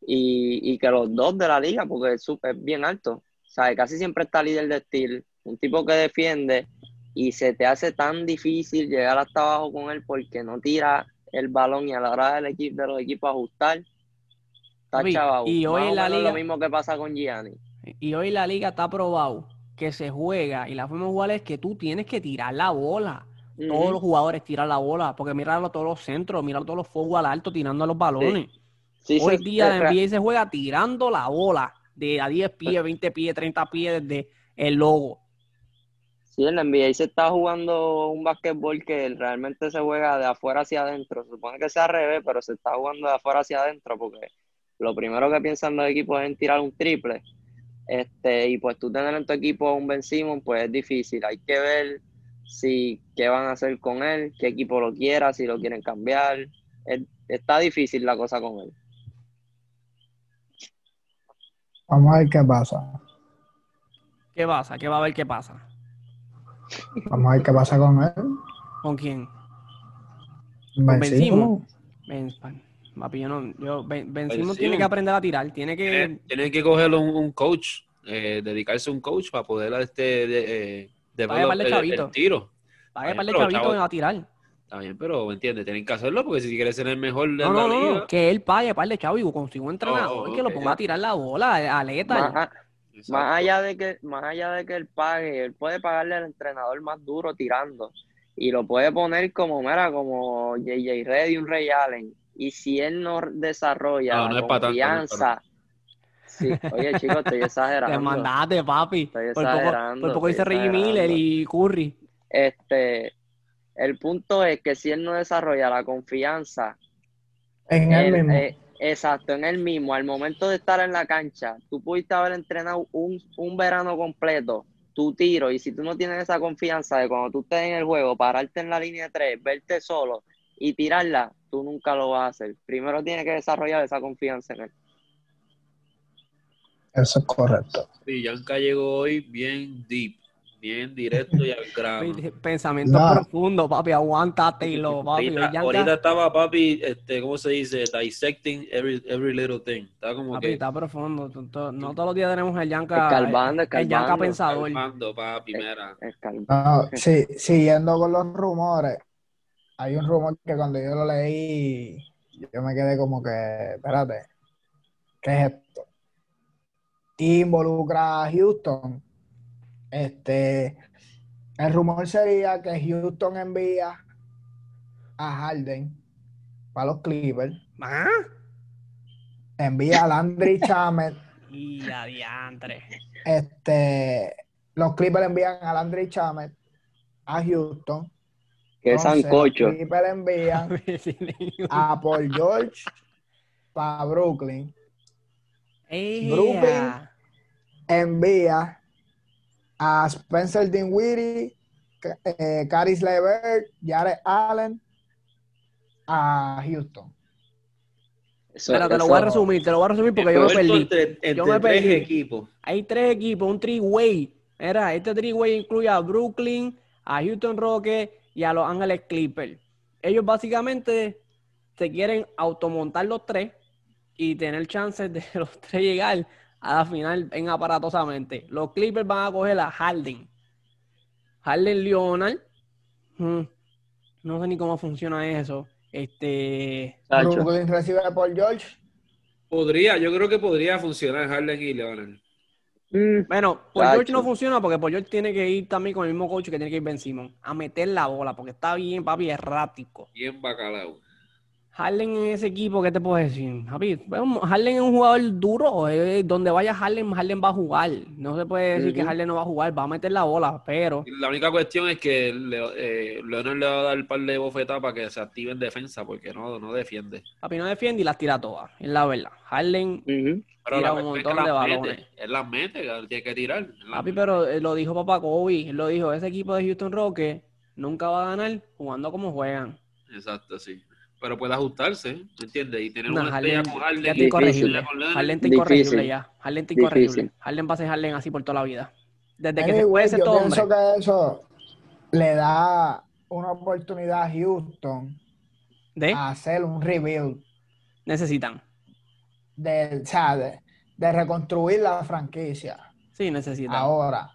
y, y que los dos de la liga porque es, súper- es bien alto. ¿Sabes? Casi siempre está líder de estilo, un tipo que defiende y se te hace tan difícil llegar hasta abajo con él porque no tira el balón y a la hora del equipo, de los equipos ajustar, está chavado. y hoy o en la liga- lo mismo que pasa con Gianni. Y hoy la liga está probado que se juega y la forma de jugar es que tú tienes que tirar la bola. Todos los jugadores tiran la bola, porque míralo todos los centros, míralo todos los forward alto tirando los balones. Sí, Hoy día en NBA se juega tirando la bola de a 10 pies, 20 pies, 30 pies desde el logo. Sí, en la NBA se está jugando un básquetbol que realmente se juega de afuera hacia adentro. Se supone que sea al revés, pero se está jugando de afuera hacia adentro porque lo primero que piensan los equipos es en tirar un triple. Este, y pues tú tener en tu equipo un Ben Simmons, pues es difícil. Hay que ver si qué van a hacer con él, qué equipo lo quiera, si lo quieren cambiar. Es- está difícil la cosa con él. Vamos a ver qué pasa. ¿Qué pasa? ¿Qué va a ver qué pasa? Vamos a ver qué pasa con él. ¿Con quién? Ben. Ben, papi, yo no, yo, ben, tiene que aprender a tirar, tiene que... Tienen que cogerlo un, un coach, eh, dedicarse a un coach para poder este, de, eh, develop par de el, el chavitos. tiro. Pague para el chavito chavo, a tirar. Está bien, pero ¿me entiendes? Tienen que hacerlo porque si quieres ser el mejor de No, la no, no, liga. no, que él pague para el chavo y consiga un entrenador Oh, que lo ponga a tirar la bola, aleta. Más, allá de que, más allá de que él pague, él puede pagarle al entrenador más duro tirando. Y lo puede poner como, mira, como JJ Reddy, un Ray Allen. Y si él no desarrolla No, no la confianza. Sí, oye, chicos, estoy Te exagerando. mandaste, papi. Estoy Por poco, exagerando, por poco dice estoy Reggie Miller y Curry. Este, el punto es que si él no desarrolla la confianza, En él él, mismo. eh, exacto, en él mismo, al momento de estar en la cancha, tú pudiste haber entrenado un, un verano completo, tu tiro, y si tú no tienes esa confianza de cuando tú estés en el juego, pararte en la línea de tres, verte solo y tirarla, tú nunca lo vas a hacer. Primero tienes que desarrollar esa confianza en él. Eso es correcto. Yanka llegó hoy bien deep, bien directo y al grano. Pensamiento No. profundo, papi. Aguántatelo, papi. Ahorita, Yanka- ahorita estaba papi, este, ¿cómo se dice? Dissecting every, every little thing. Estaba como papi, que está profundo. No todos los días tenemos el Yanka. Escarbando, el Yanka pensador. calmando, papi, mira. No, sí, siguiendo con los rumores, hay un rumor que cuando yo lo leí, yo me quedé como que, espérate, ¿qué es esto? Involucra a Houston. Este, el rumor sería que Houston envía a Harden para los Clippers, ¿Ah? envía a Landry Shamet, Y a diantre. este, los Clippers envían a Landry Shamet a Houston. Entonces, sancocho. Los Clippers envían a Paul George para Brooklyn. Brooklyn. Envía a Spencer Dinwiddie, eh, Caris LeVert, Jared Allen a Houston. Eso- Espera, te lo voy a resumir, te lo voy a resumir porque yo me perdí. entre, entre Yo me tres perdí. equipos. Hay tres equipos, un three-way. Era, este three-way incluye a Brooklyn, a Houston Rockets y a Los Ángeles Clippers. Ellos básicamente se quieren automontar los tres y tener chances de los tres llegar a la final en aparatosamente. Los Clippers van a coger a Harden. Harden Leonard. Hmm, No sé ni cómo funciona eso. Este. Brooklyn recibe a Paul George. Podría, yo creo que podría funcionar Harden y Leonard. Mm, Bueno, Tacho. George no funciona porque por George tiene que ir también con el mismo coach que tiene que ir Ben Simon a meter la bola porque está bien, papi, errático. Bien bacalao. Harden en ese equipo, ¿qué te puedo decir? Bueno, Harden es un jugador duro. eh, donde vaya Harden, Harden va a jugar. No se puede decir que. Harden no va a jugar, va a meter la bola, pero La única cuestión es que Leo- eh, Leonard le va a dar un par de bofetadas para que se active en defensa, porque no, no defiende. papi no defiende y las tira todas, es la verdad. Harden. Pero Tira un es montón que de balones. mete. Él las mete, tiene que tirar. Papi, mete. pero eh, lo dijo papá Kobe, él lo dijo, ese equipo de Houston Rockets nunca va a ganar jugando como juegan. Exacto, sí. Pero puede ajustarse, ¿me entiendes? Y tener No, una estrella Harden con ya Harden. está y Difícil. incorregible. con. Harden está incorregible Difícil. ya. Harden está incorregible. Harden va a ser Harden así por toda la vida. Desde que se puede ser yo todo hombre. pienso que eso le da una oportunidad a Houston De a hacer un rebuild, necesitan. de, o sea, de, de reconstruir la franquicia. Sí, necesitan. Ahora,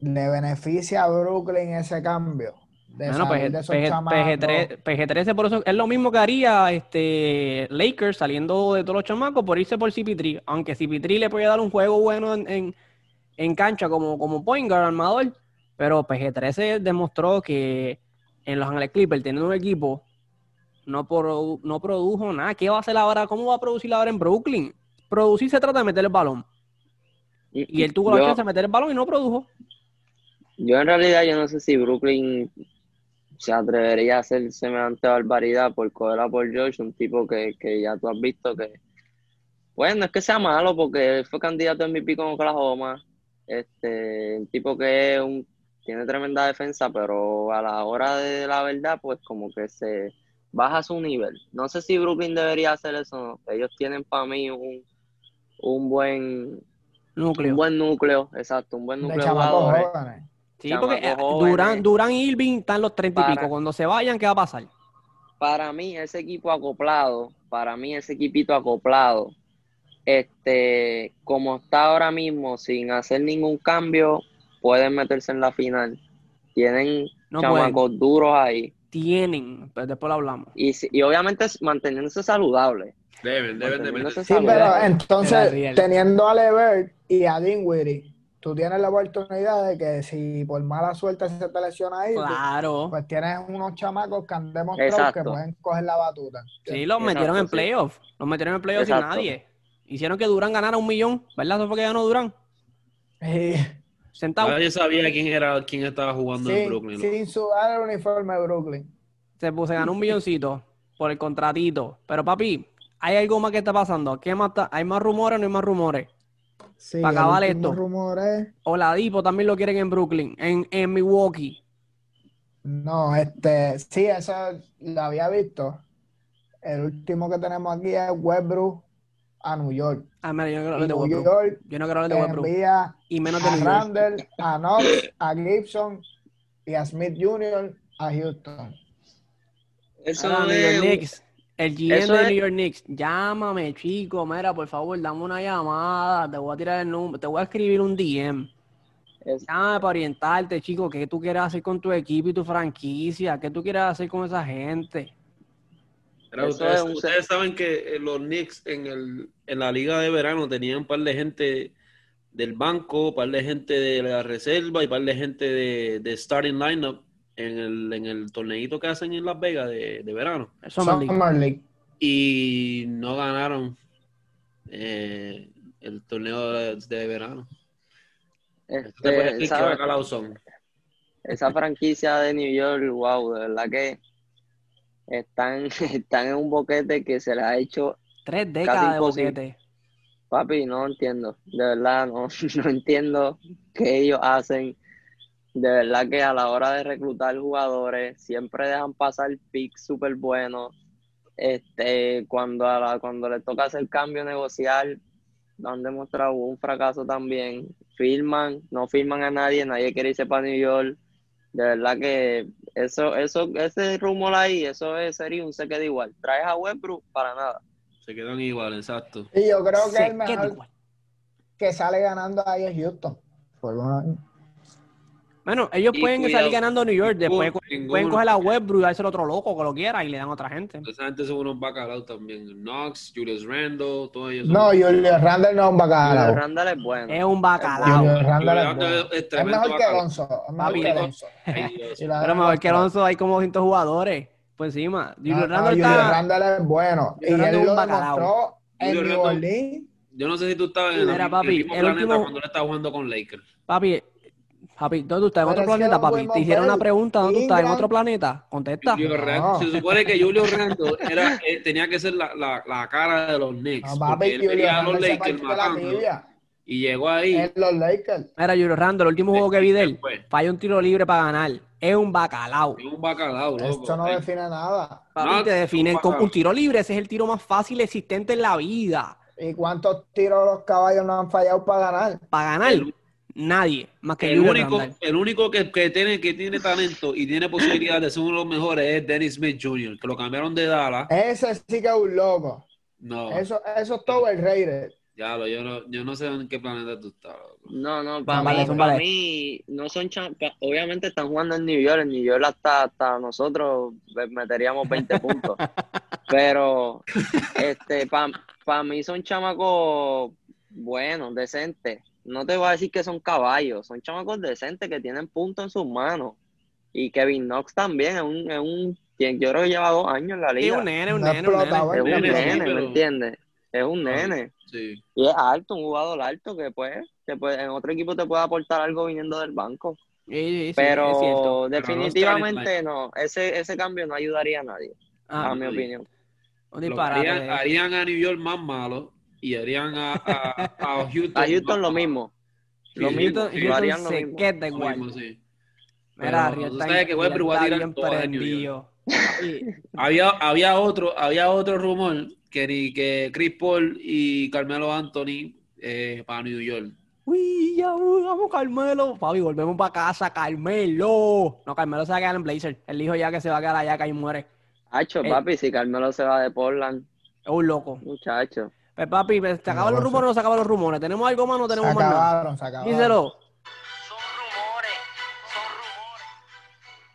¿le beneficia a Brooklyn ese cambio? De salir PG, PG? PG3, PG13 por eso es lo mismo que haría este Lakers saliendo de todos los chamacos por irse por CP3, aunque CP3 le puede dar un juego bueno en, en, en cancha como, como point guard, armador, pero PG13 demostró que en los Ángeles Clippers teniendo un equipo no, produ- no produjo nada. ¿Qué va a hacer ahora? ¿Cómo va a producir ahora en Brooklyn? Producir se trata de meter el balón. Y él tuvo la chance de meter el balón y no produjo. Yo en realidad yo no sé si Brooklyn se atrevería a hacer semejante barbaridad por coger a Paul George, un tipo que, que ya tú has visto que, pues no es que sea malo porque él fue candidato a MVP con Oklahoma, este, un tipo que es un, tiene tremenda defensa, pero a la hora de la verdad, pues como que se baja su nivel. No sé si Brooklyn debería hacer eso, o no. Ellos tienen para mí un, un buen, Núcleo. un buen núcleo, exacto, un buen núcleo de chamacos jugadores. jóvenes. Sí, chamacos porque eh. Durán, Durán y Irving están los treinta y Para- pico. Cuando se vayan, ¿qué va a pasar? para mí ese equipo acoplado, para mí ese equipito acoplado, este, como está ahora mismo, sin hacer ningún cambio, pueden meterse en la final. Tienen No chamacos duros ahí. Tienen, pero después lo hablamos. Y, y obviamente manteniéndose saludable. Deben, deben de Manteniéndose meterse. Sí, pero entonces, teniendo a Levert y a Dinwiddie, tú tienes la oportunidad de que si por mala suerte se te lesiona ahí, Claro. pues tienes unos chamacos que han demostrado Exacto. que pueden coger la batuta. Sí, los Exacto, metieron en sí. playoff. Los metieron en playoff sin nadie. Hicieron que Durán ganara un millón, ¿verdad? Eso fue que ganó Durán. Y- Sentado. Nadie sabía quién era quién estaba jugando en Brooklyn. ¿no? sin sudar el uniforme de Brooklyn. Se, puso- se ganó un milloncito por el contratito. Pero papi, hay algo más que está pasando. ¿Qué más está? ¿Hay más rumores o no hay más rumores? Sí, Pa' acabar el último esto. rumor es- Oladipo también lo quieren en Brooklyn, en, en Milwaukee. No, este, sí, eso lo había visto. El último que tenemos aquí es Westbrook a New York. Ah, mira, yo no quiero hablar de Westbrook. York Yo no quiero hablar de Westbrook. envía Y menos de a New York. Randall, a Knox, a Gibson y a Smith Jr. a Houston. Eso New York es. El GM eso de es- New York Knicks, llámame, chico, mira, por favor, dame una llamada, te voy a tirar el número, te voy a escribir un DM. es- Llámame para orientarte, chico, qué tú quieres hacer con tu equipo y tu franquicia, qué tú quieres hacer con esa gente. Pero Eso ustedes, es un- ustedes saben que eh, los Knicks en, el, en la liga de verano tenían un par de gente del banco, un par de gente de la reserva y un par de gente de, de starting lineup en el, en el torneito que hacen en Las Vegas de, de verano. Summer League. Y no ganaron eh, el torneo de, de verano. Esto te puede este, decir esa- que bacalao son. esa franquicia de New York, wow, de verdad que están, están en un boquete que se les ha hecho, Tres décadas de boquete. papi, no entiendo, de verdad no, no entiendo qué ellos hacen. De verdad que a la hora de reclutar jugadores siempre dejan pasar picks súper buenos. Este, cuando a la, cuando les toca hacer cambio negociar, han demostrado un fracaso también. Firman, no firman a nadie, nadie quiere irse para New York. De verdad que eso, eso, ese rumor ahí, eso es, sería un se queda igual. Traes a Westbrook para nada. Se quedan igual, exacto. Y yo creo que Se el mejor que sale ganando ahí es Houston. Por una- Bueno, ellos Y pueden cuidado, salir ganando New York, después ninguno- pueden ninguno- coger a Westbrook y dárselo otro loco que lo quiera y le dan a otra gente. Esa gente son unos bacalaos también. Knox, Julius Randle, todos ellos. son- No, Julio Randall no es un bacalao. Randall es bueno. Es un bacalao. Randall es Randall bueno. es Es mejor que. Alonso. Es mejor Papi, que Alonso. La Pero mejor que. Alonso hay como 200 jugadores por encima. Julio No, Randle está... Randall es bueno. Julio y Randle él es un lo demostró en New Randle- Orleans. Yo no sé si tú estabas en, el, papi, el mismo planeta último- cuando él estaba jugando con Lakers. Papi, papi, ¿dónde tú estás? ¿En otro planeta, papi? Te hicieron una pregunta, ¿dónde tú estás? ¿En otro planeta? Contesta. Julio No. Randle- se supone que Julio Randle era, eh, tenía que ser la, la, la cara de los Knicks. No, porque papi, él Julio veía a los Randall se Lakers partió la matando. tibia. Y llegó ahí. En los Lakers. Mira, Julio Randle, el último juego que vi de él, falló un tiro libre para ganar. Es un bacalao. Es un bacalao, loco. Esto no define nada. Papi, No, te definen con un tiro libre. Ese es el tiro más fácil existente en la vida. ¿Y cuántos tiros los caballos no han fallado para ganar? Para ganar, El- nadie más que El Julio único, el único que, que tiene, que tiene talento y tiene posibilidad de ser uno de los mejores es Dennis Smith Jr., que lo cambiaron de Dallas. Ese sí que es un loco. No, Eso, eso es todo el Raider. ya lo, yo no, yo no sé en qué planeta tú estás. loco. No, no, para Zúmbale, mí, zúmbale. para mí, no son cham- pa- obviamente están jugando en New York, en New York hasta, hasta nosotros meteríamos 20 puntos, pero este, para mí son chamacos buenos, decentes, no te voy a decir que son caballos, son chamacos decentes que tienen puntos en sus manos, y Kevin Knox también es un, es un quien yo creo que lleva dos años en la liga, un nene, un nene, un nene. es un Nene, nene, sí, pero- ¿me entiendes? Es un nene. Sí. Y es alto, un jugador alto que pues, te puede, en otro equipo te puede aportar algo viniendo del banco. Sí, sí, sí, es pero definitivamente no, ese, ese cambio no ayudaría a nadie, Ah, a mi sí. opinión. un disparate. harían, harían a New York más malo y harían a, a, a Houston. A Houston lo mismo. Sí, Lo mismo, sí, lo harían lo se mismo. queda lo igual. mismo, sí. Mira, Pero está, sabes que Westbrook va a tirar todas en New. Había, había otro, había otro rumor que ni que Chris Paul y Carmelo Anthony eh, para New York. Uy, ya, uy, vamos, Carmelo. Papi, volvemos para casa, Carmelo. No, Carmelo se va a quedar en Blazer. Él dijo ya que se va a quedar allá, que ahí muere. Hacho, Eh. papi, si Carmelo se va de Portland, Es un loco. muchacho. Pues, papi, pues, ¿se acaban No, los rumores o no se acaban los rumores? ¿Tenemos algo más o no Se tenemos más nada? acabaron, se acabaron. Díselo. Son rumores, son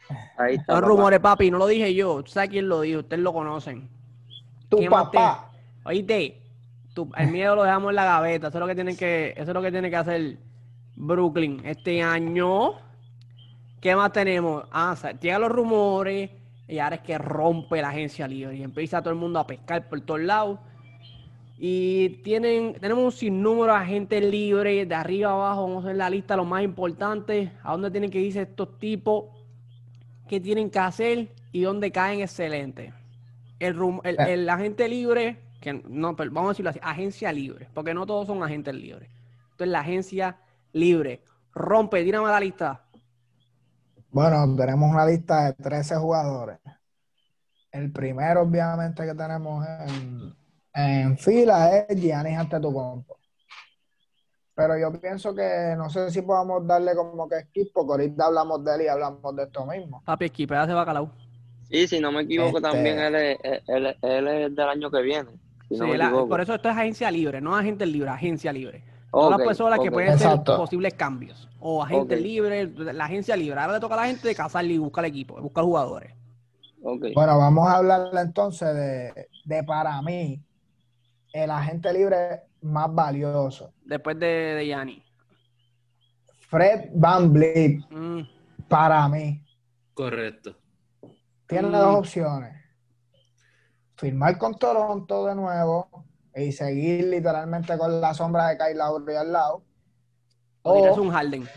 rumores. Ahí está. Son papá. rumores, papi, no lo dije yo. Tú sabes quién lo dijo, ustedes lo conocen. Tu ¿Quién más papá. Oíste, tú- el miedo lo dejamos en la gaveta. Eso es lo que tienen que, eso es lo que tiene que hacer Brooklyn este año. ¿Qué más tenemos? Ah, o sea, llegan los rumores y ahora es que rompe la agencia libre y empieza todo el mundo a pescar por todos lados. Y tienen, tenemos un sinnúmero de agentes libres, de arriba a abajo, vamos a ver la lista, lo más importante, a dónde tienen que irse estos tipos, qué tienen que hacer y dónde caen excelente. El, el, Eh. el agente libre, que no, pero vamos a decirlo así, agencia libre, porque no todos son agentes libres. Entonces la agencia libre, rompe, tírame la lista. Bueno, tenemos una lista de 13 jugadores. El primero, obviamente, que tenemos en, en fila es Giannis Antetokounmpo. Pero yo pienso que no sé si podamos darle como que skip, porque ahorita hablamos de él y hablamos de esto mismo. Papi, esquipea ese bacalao. Sí, si no me equivoco, Este- también él es, él, él es del año que viene. Si no Sí, la- por eso esto es agencia libre, no agente libre, agencia libre. Todas Ok, las personas que pueden ser Exacto. posibles cambios. O agente libre, la agencia libre. Ahora le toca a la gente de cazarle y buscar equipo, buscar jugadores. Bueno, vamos a hablar entonces de, de para mí, el agente libre más valioso. Después de, de Gianni. Fred Van Vliet, Mm, para mí, Correcto. tiene Mm. dos opciones. Firmar con Toronto de nuevo y seguir literalmente con la sombra de Kyle Lowry al lado. es O un Harden.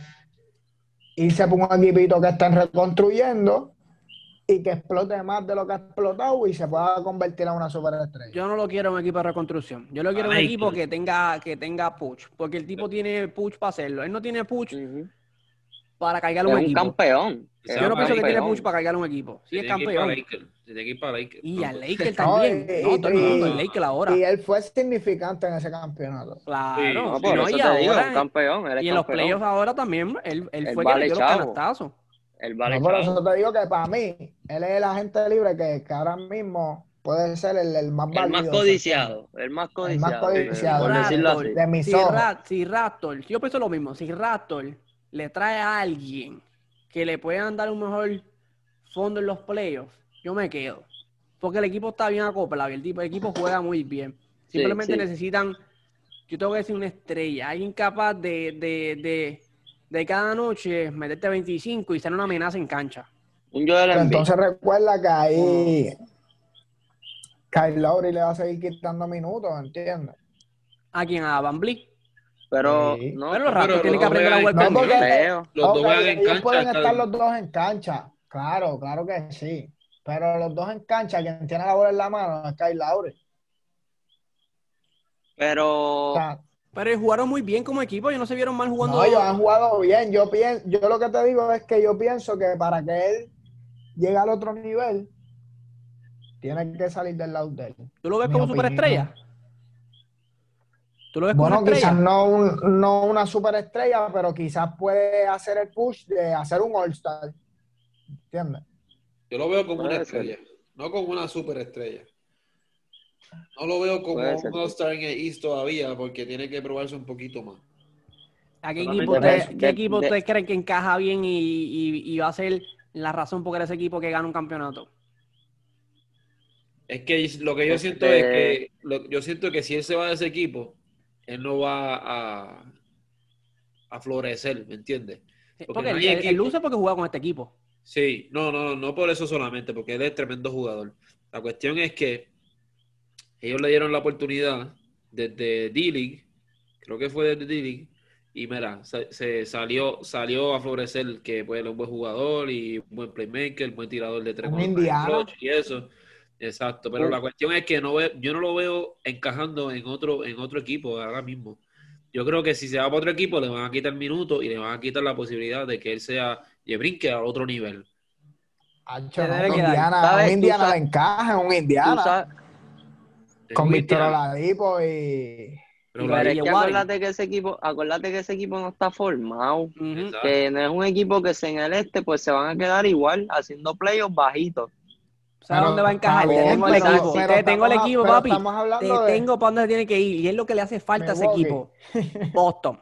irse por un equipito que están reconstruyendo y que explote más de lo que ha explotado y se pueda convertir en una superestrella. Yo no lo quiero en un equipo de reconstrucción. Yo lo quiero en un equipo que- tenga, que tenga push. Porque el tipo tiene push para hacerlo. Él no tiene push para cargar un un equipo. campeón. Yo no un pienso que tiene push para cargar un equipo. Sí es campeón. Y al Lakers No, también. y- No, todo el mundo, y- el Lakers ahora. Y él fue significante en ese campeonato. Claro. Sí, No, Y por no, eso y te ahora- un campeón. Y en los playoffs ahora también, él, él Él fue que le dio los canastazos. Él vale No, por eso te digo que para mí, él es el agente libre que, que ahora mismo puede ser el, el más El valioso. más codiciado. El más codiciado. codiciado. Por decirlo así. De mis Si, ojos. Ra- si Raptor, yo pienso lo mismo, si Raptor le trae a alguien que le puedan dar un mejor fondo en los playoffs, yo me quedo. Porque el equipo está bien acoplado y el, tipo, el equipo juega muy bien. Sí, Simplemente sí. necesitan, yo tengo que decir una estrella, alguien capaz de, de, de, de cada noche meterte 25 y ser una amenaza en cancha. Un Joel Pero Embiid. entonces recuerda que ahí Kyle Lowry le va a seguir quitando minutos, ¿entiendes? ¿A quién? ¿A Van Vliet? Pero Sí. no, Pero los Raptors tienen que aprender a jugar No. Los dos Ok, juegan en ellos cancha. pueden estar los dos en cancha. Claro, claro que sí. Pero los dos en cancha, quien tiene la bola en la mano es Kyle Lowry. Pero O sea, Pero jugaron muy bien como equipo, ellos no se vieron mal jugando. no, ellos han jugado bien. Yo, pienso, yo lo que te digo es que yo pienso que para que él llegue al otro nivel, tiene que salir del lado de él. ¿Tú lo ves mi como opinión. superestrella? ¿Tú lo ves como Bueno, quizás no, un- no una superestrella, pero quizás puede hacer el push de hacer un All-Star. ¿Entiendes? Yo lo veo como una estrella, no como una superestrella. No lo veo como un. All-Star en el East todavía porque tiene que probarse un poquito más. ¿A qué equipo, de- usted, de- qué equipo de- usted cree que encaja bien y, y- y va a ser la razón por ese equipo que gana un campeonato? Es que lo que yo Este- siento es que lo- yo siento que si él se va de ese equipo, él no va a, a florecer, ¿me entiendes? Porque Porque no él, él luce porque juega con este equipo. Sí, no, no, no por eso solamente, porque él es tremendo jugador. La cuestión es que ellos le dieron la oportunidad desde D-League, creo que fue desde D-League, y mira, se, se salió, salió a florecer que pues, es un buen jugador y un buen playmaker, buen tirador de tres y eso. Exacto, pero Sí. la cuestión es que no ve- yo no lo veo encajando en otro, en otro equipo ahora mismo. Yo creo que si se va para otro equipo le van a quitar minutos y le van a quitar la posibilidad de que él sea y brinque a otro nivel. Se no, un. Indiana, ¿Sabes? un Indiana le encaja, un Indiana. Con Víctor. Oladipo y... Pero Y la- pero es que acuérdate que ese equipo, acuérdate que ese equipo no está formado. Exacto. Que no es un equipo que se en el este, pues se van a quedar igual, haciendo playoffs bajitos. ¿Sabes dónde va a encajar? Te tengo el equipo. pero Te tengo el equipo, papi. Estamos Te hablando de... tengo para dónde tiene que ir. Y es lo que le hace falta a ese equipo. Boston.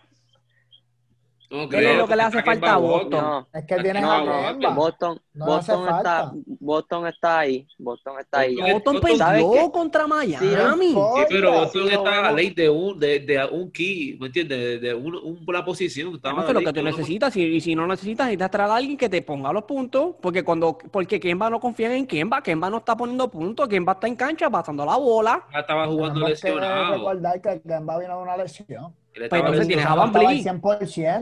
No ¿Qué es lo que le hace falta a. Boston? No, Es que tienes no, a Kemba. Boston, No Boston está. Boston está ahí, Boston está ahí. Boston- Boston Boston- ¿sabes perdió contra Miami. Sí, pero Boston está a la ley de un, de, de un key, ¿me entiendes? De, de un, un- una posición. Estaba No lo que tú necesitas. Y, y si no necesitas, necesitas traer a alguien que te ponga los puntos. Porque cuando porque Kemba no confía en Kemba. Kemba no está poniendo puntos. Kemba está en cancha pasando la bola. Ya estaba jugando Tenemos que lesionado. recordar que Kemba vino de una lesión. Él estaba entonces tienes a lesionado. Van Estaba Vliet. al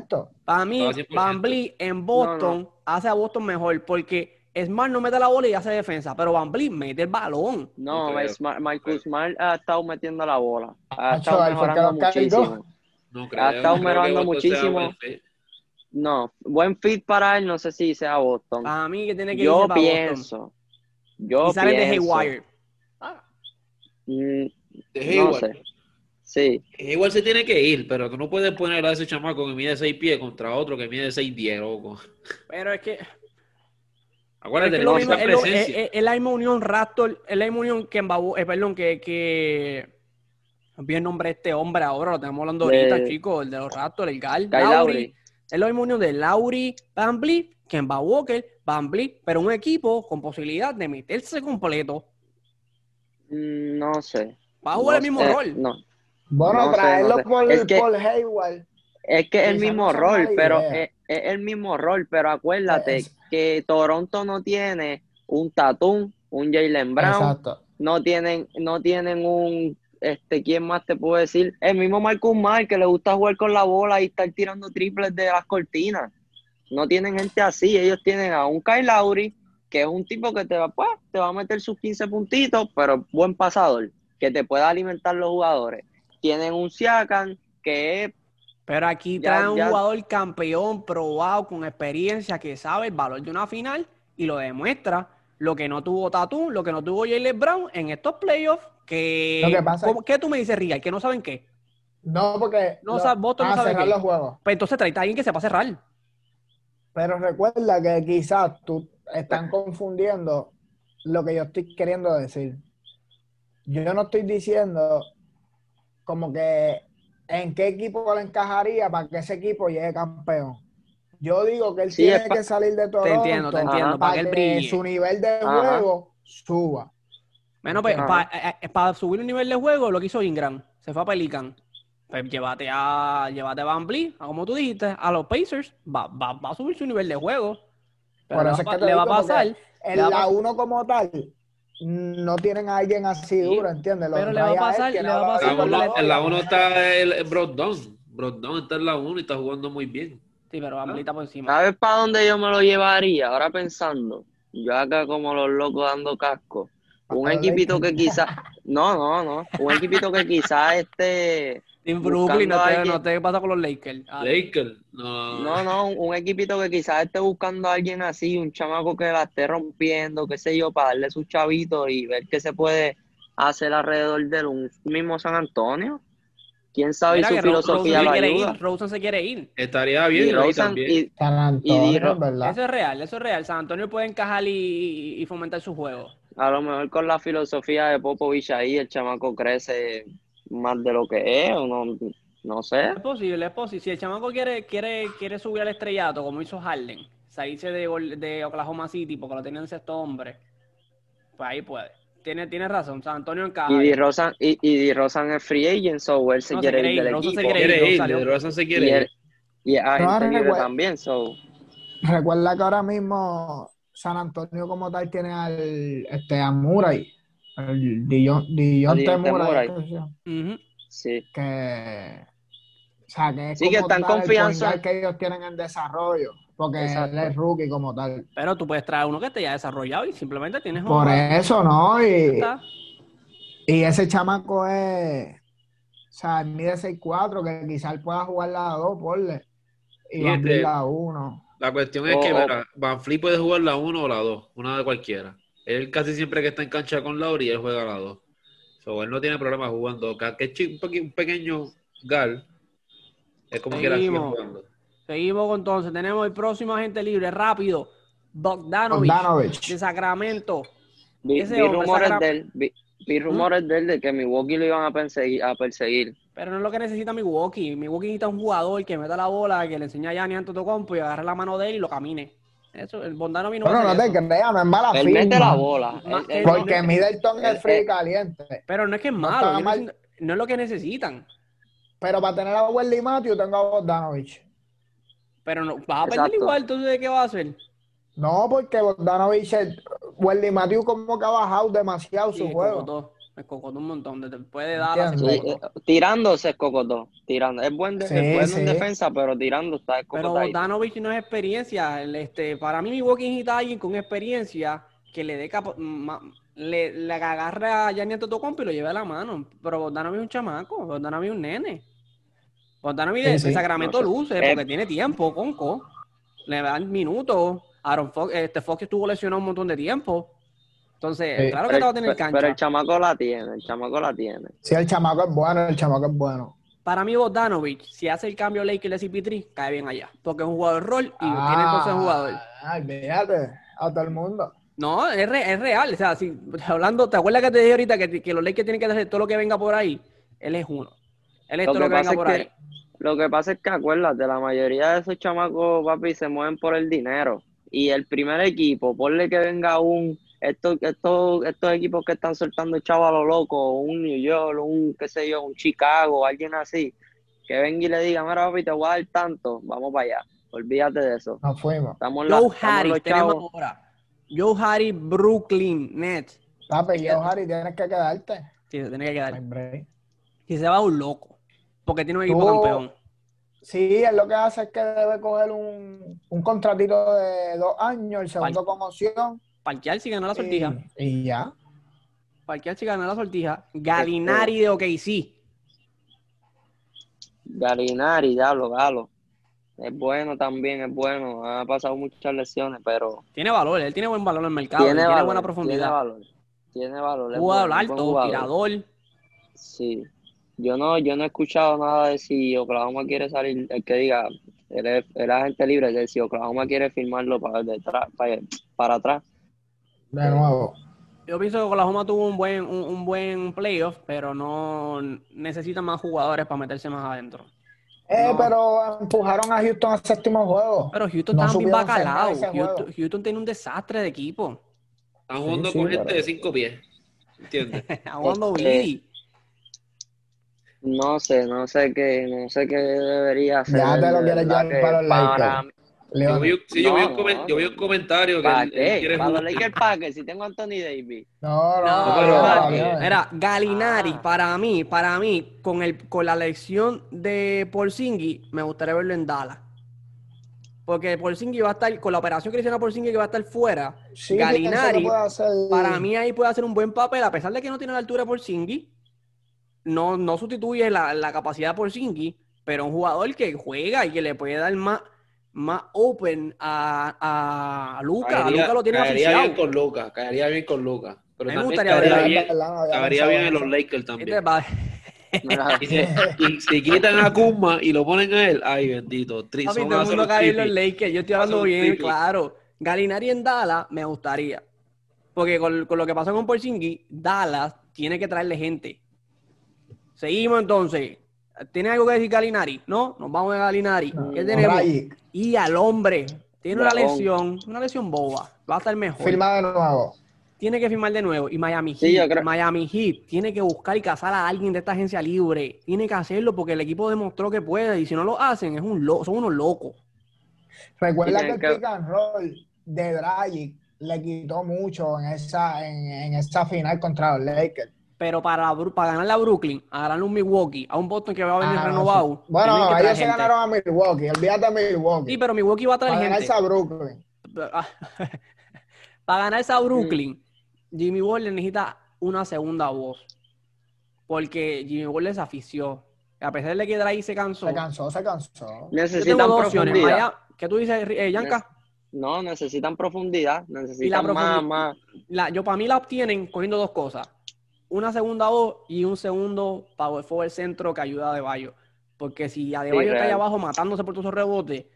100%. Para mí, Estaba 100%. Van Vliet en Boston hace a Boston mejor. Porque Smart no mete la bola y hace defensa. Pero Van Vliet mete el balón. No. Smart- Michael Smart ha estado metiendo la bola. Ha estado mejorando muchísimo. No creo. Ha estado mejorando Boston muchísimo. buen fit. No, buen fit para él, no sé si sea Boston. Para mí que tiene que Yo irse para Boston. pienso, yo Y salen de pienso, Haywire. mm, Es No sé. Sí, Igual se tiene que ir, pero tú no puedes poner a ese chamaco que mide 6 pies contra otro que mide 6 10, loco. Pero es que, Acuérdate, es, que mismo, es, presencia. es- es la misma unión Raptor, es la misma unión que Mbabu, eh, perdón, que, que bien nombre este hombre ahora, lo tenemos hablando De- ahorita, chicos, el de los Raptors, el Gal, Lauri. Es la misma unión de Lauri, Van Vliet, Kemba Walker, Van Vliet, pero un equipo con posibilidad de meterse completo. Mm, No sé. Va a jugar No el mismo sé, rol. No. Bueno, No sé, traerlo no sé. por, Es que- por Hayward. Es que es el mismo rol, pero es, es el mismo rol, pero acuérdate Es- que Toronto no tiene un Tatum, un Jalen Brown, Exacto. no tienen, no tienen un, este, ¿quién más te puedo decir? El mismo Marcus Mark que le gusta jugar con la bola y estar tirando triples de las cortinas. No tienen gente así, ellos tienen a un Kyle Lowry, que es un tipo que te va, pues, te va a meter sus 15 puntitos, pero buen pasador, que te pueda alimentar los jugadores. Tienen un Siakam, que es Pero aquí Ya- trae un ya- jugador campeón, probado, con experiencia, que sabe el valor de una final y lo demuestra. Lo que no tuvo Tatum, lo que no tuvo Jalen Brown en estos playoffs. Que, Lo que pasa ¿Cómo- ¿Qué tú me dices, Rigal? ¿Que no saben qué? No, porque No sabe- Boston no a sabe cerrar qué. los juegos. Pues entonces trae a alguien que sepa cerrar. Pero recuerda que quizás tú están confundiendo lo que yo estoy queriendo decir. Yo no estoy diciendo como que en qué equipo le encajaría para que ese equipo llegue campeón. Yo digo que él Sí, tiene que salir de Toronto entiendo, te entiendo, para para que él su nivel de Ajá. juego suba. Bueno, pues Ajá. para subir el nivel de juego, lo que hizo Ingram, se fue a Pelican. Pues llévate a, llévate a Van Vliet, a como tú dijiste, a los Pacers, va, va, va a subir su nivel de juego. Pero Por le, eso va, es que te le va a pasar, En la pas- 1 como tal, no tienen a alguien así Sí, duro, ¿entiendes? Lo pero le va a pasar- le va a pasar La la- en la 1 está el, el Brogdon. Brogdon está en la 1 y está jugando muy bien. sí, pero Vliet está por encima. ¿Sabes para dónde yo me lo llevaría? Ahora pensando, yo acá como los locos dando casco. Un equipito que quizás, no, no, no, un equipito que quizás este, En Brooklyn, no te, no te pasa con los Lakers. Ah, Laker, no. no, no, un equipito que quizás esté buscando a alguien así, un chamaco que la esté rompiendo, qué sé yo, para darle sus chavitos y ver qué se puede hacer alrededor de un mismo San Antonio. ¿Quién sabe mira su filosofía Rosen lo se quiere ayuda? ir, Rosen se quiere ir. Estaría Y bien ahí Rosen, también. y, San Antonio, es ¿verdad? Eso es real, eso es real. San Antonio puede encajar y, y- y fomentar su juego. A lo mejor con la filosofía de Popovich ahí el chamaco crece más de lo que es, o no, no sé. Es posible, es posible. Si el chamaco quiere, quiere, quiere subir al estrellato, como hizo Harden, salirse de, Gol- de Oklahoma City porque lo tenían en sexto hombre, pues ahí puede. Tiene, tiene razón, San Antonio encaja. Y DeRozan, y, y DeRozan es free agent, so él se No, se quiere quiere ir ir, del Rosen se equipo. quiere ir. salió. DeRozan se Y quiere él, ir. y No, libre recuerda- también, so. Recuerda que ahora mismo San Antonio como tal tiene al este a Murray, Dion, Ujú. Sí. que o sea, que es Sí, que como está en tal el confianza. que ellos tienen en desarrollo, porque Exacto. él es rookie como tal. Pero tú puedes traer uno que esté ya desarrollado y simplemente tienes un Por jugador. eso, ¿no? Y, y ese chamaco es, o sea, mide 6'4", que quizás él pueda jugar la 2, porle, y Y va a este- la 1. La cuestión es O- que, o- mira, Van Fleet puede jugar la 1 o la 2, una de cualquiera. Él casi siempre que está en cancha con Lauri, él juega la 2. So, él no tiene problema jugando. Que que es un peque- un pequeño gal, es como que sigue jugando. Seguimos con entonces. Tenemos el próximo agente libre, rápido. Bogdanovich, Bogdanovich. de Sacramento. Vi, Ese vi hombre rumores saca- de él, vi, vi rumores de él de que Milwaukee lo iban a perseguir, a perseguir. Pero no es lo que necesita Milwaukee. Milwaukee necesita un jugador que meta la bola, que le enseñe a Gianni Antetokounmpo y agarre la mano de él y lo camine. Eso, el Bogdanovich no va Bueno, no te creas, no es mala Él firma. mete la bola. Ma- Él- él- Porque no- Middleton es frío y caliente. Pero no es que es No malo. mal. necesito- no es lo que necesitan. Pero para tener a Wendy Matthews tengo a Bogdanovich. Pero no, vas a perder Exacto. igual. ¿Tú de qué va a hacer? No, porque Bogdanovich, Wendy Matthews como que ha bajado demasiado Sí, su juego. Me cocotó un montón. Te puede dar a. Sí, eh, tirándose es cocotó, tirando. Es buen, de- Sí, es bueno sí. en defensa, pero tirando está Pero escocotadito. Bogdanovich no es experiencia. El, Este, para mí, Milwaukee necesita alguien con experiencia que le dé le, le agarre a Gianni Antetokounmpo y lo lleve a la mano. Pero Bogdanovich es un chamaco. Bogdanovich es un nene. Bogdanovich de, Sí, de sí. Sacramento No sé. luce Eh, porque tiene tiempo, conco. Le dan minutos. Aaron Fox, este Fox estuvo lesionado un montón de tiempo. Entonces, Sí. claro que Pero, te va a tener el- cancha. pero el chamaco la tiene, el chamaco la tiene. Si el chamaco es bueno, el chamaco es bueno. Para mí, Bogdanovich, si hace el cambio Lakers de CP3, cae bien allá. Porque es un jugador rol y tiene entonces un jugador. Ah, olvídate, a todo el mundo. No, es, re- es real. O sea, si, hablando, ¿te acuerdas que te dije ahorita que, que los Lakers tienen que hacer todo lo que venga por ahí? Él es uno. Él es Lo todo lo que venga por ahí. lo que pasa es que acuérdate, la mayoría de esos chamacos, papi, se mueven por el dinero. Y el primer equipo, ponle que venga un, estos, estos, estos equipos que están soltando chavos a lo loco, un New York, un, qué sé yo, un Chicago, alguien así, que venga y le diga, mira, papi, te voy a dar tanto, vamos para allá. Olvídate de eso. Nos fuimos. Estamos, la, Joe estamos Harris, los tenemos chavos. ahora. Joe Harris, Brooklyn Nets. Papi, yo, Harry, tienes que quedarte. Sí, se tiene que No hay quedar. break. Si se va un loco. Porque tiene un equipo Tú- campeón. Sí, él lo que hace es que debe coger un, un contratito de dos años, el segundo con opción. Parquear si gana la sortija. Y, y ya. Parquear si gana la sortija. Galinari de OKC. Galinari, diablo, Galo. Es bueno también, es bueno. Ha pasado muchas lesiones, pero Tiene valor. Él tiene buen valor en el mercado. tiene, Tiene, valor, buena Tiene profundidad. valor. Tiene valor. Jugador buen alto, jugador. tirador. Sí. Yo no, yo no he escuchado nada de si Oklahoma quiere salir, el que diga, él es, él es agente libre, de si Oklahoma quiere firmarlo para detrás, para, para atrás. De nuevo. Yo pienso que Oklahoma tuvo un buen, un, un buen playoff, pero no necesita más jugadores para meterse más adentro. Eh, No. pero empujaron a Houston al séptimo juego. Pero Houston No estaba bien bacalao. Houston, Houston tiene un desastre de equipo. Están jugando sí, con pero- gente de cinco pies. ¿Entiendes? Jugando Este, Bidi. No sé, no sé qué, no sé qué debería hacer. Ya te lo quieres llevar para los para- Lakers. Yo vi, un- sí, yo, vi un No, yo vi un comentario que ¿Para él, él quiere Para los. Lakers Packers, si tengo a Anthony Davis. No, no, No, pero- no, pero- no. Mira, Galinari, Ah. para mí, para mí, con el con la elección de Porzingis, me gustaría verlo en Dallas. Porque Porzingis va a estar, con la operación que le hicieron a Porzingis que va a estar fuera, Sí, Galinari, hacer- para mí ahí puede hacer un buen papel, a pesar de que no tiene la altura de Porzingis, no, no sustituye la, la capacidad de Porzingis, pero un jugador que juega y que le puede dar más, más open a, a Luca. A Caería- Luca lo tiene caería bien con Lucas, caería bien con Lucas. Pero A mí me también gustaría caería bien, en los. Lakers Este también. va- Mira, Y, se- y si quitan a Kuzma y lo ponen a él, ay bendito, tri- Papi, son todo el a mundo un cae en los. Lakers. Yo estoy hablando bien, triple. claro. Galinari en Dallas me gustaría. Porque con, con lo que pasó con Porzingis, Dallas tiene que traerle gente. Seguimos entonces. ¿Tiene algo que decir Galinari? No, nos vamos de Galinari. ¿Qué No, tenemos? Y al hombre. Tiene una lesión, una lesión boba. Va a estar mejor. firma de nuevo. Tiene que firmar de nuevo. Y Miami Heat, Sí, yo creo- Miami Heat tiene que buscar y cazar a alguien de esta agencia libre. Tiene que hacerlo porque el equipo demostró que puede. Y si no lo hacen, es un lo- son unos locos. Recuerda que el pick and roll de Dragic le quitó mucho en esa, en, en esa final contra los Lakers. Pero para, para ganarle a Brooklyn, a ganarle a un Milwaukee, a un Boston que va a venir Ah, renovado. sí. Bueno, ellos se ganaron a Milwaukee. Olvídate de Milwaukee. Sí, pero Milwaukee va a traer para gente. ganarse a Brooklyn. para ganarse a Brooklyn, Mm. Jimmy Butler necesita una segunda voz. Porque Jimmy Butler se afició. A pesar de que Draghi se cansó. Se cansó, se cansó. Necesitan dos opciones. profundidad. Maya- ¿Qué tú dices, eh, Yanka? No, necesitan profundidad, necesitan más, profundi- más. La, yo para mí la obtienen cogiendo dos cosas. Una segunda voz y un segundo power forward centro que ayuda a Adebayo. Porque si Adebayo está ahí real. abajo matándose por todos esos rebotes,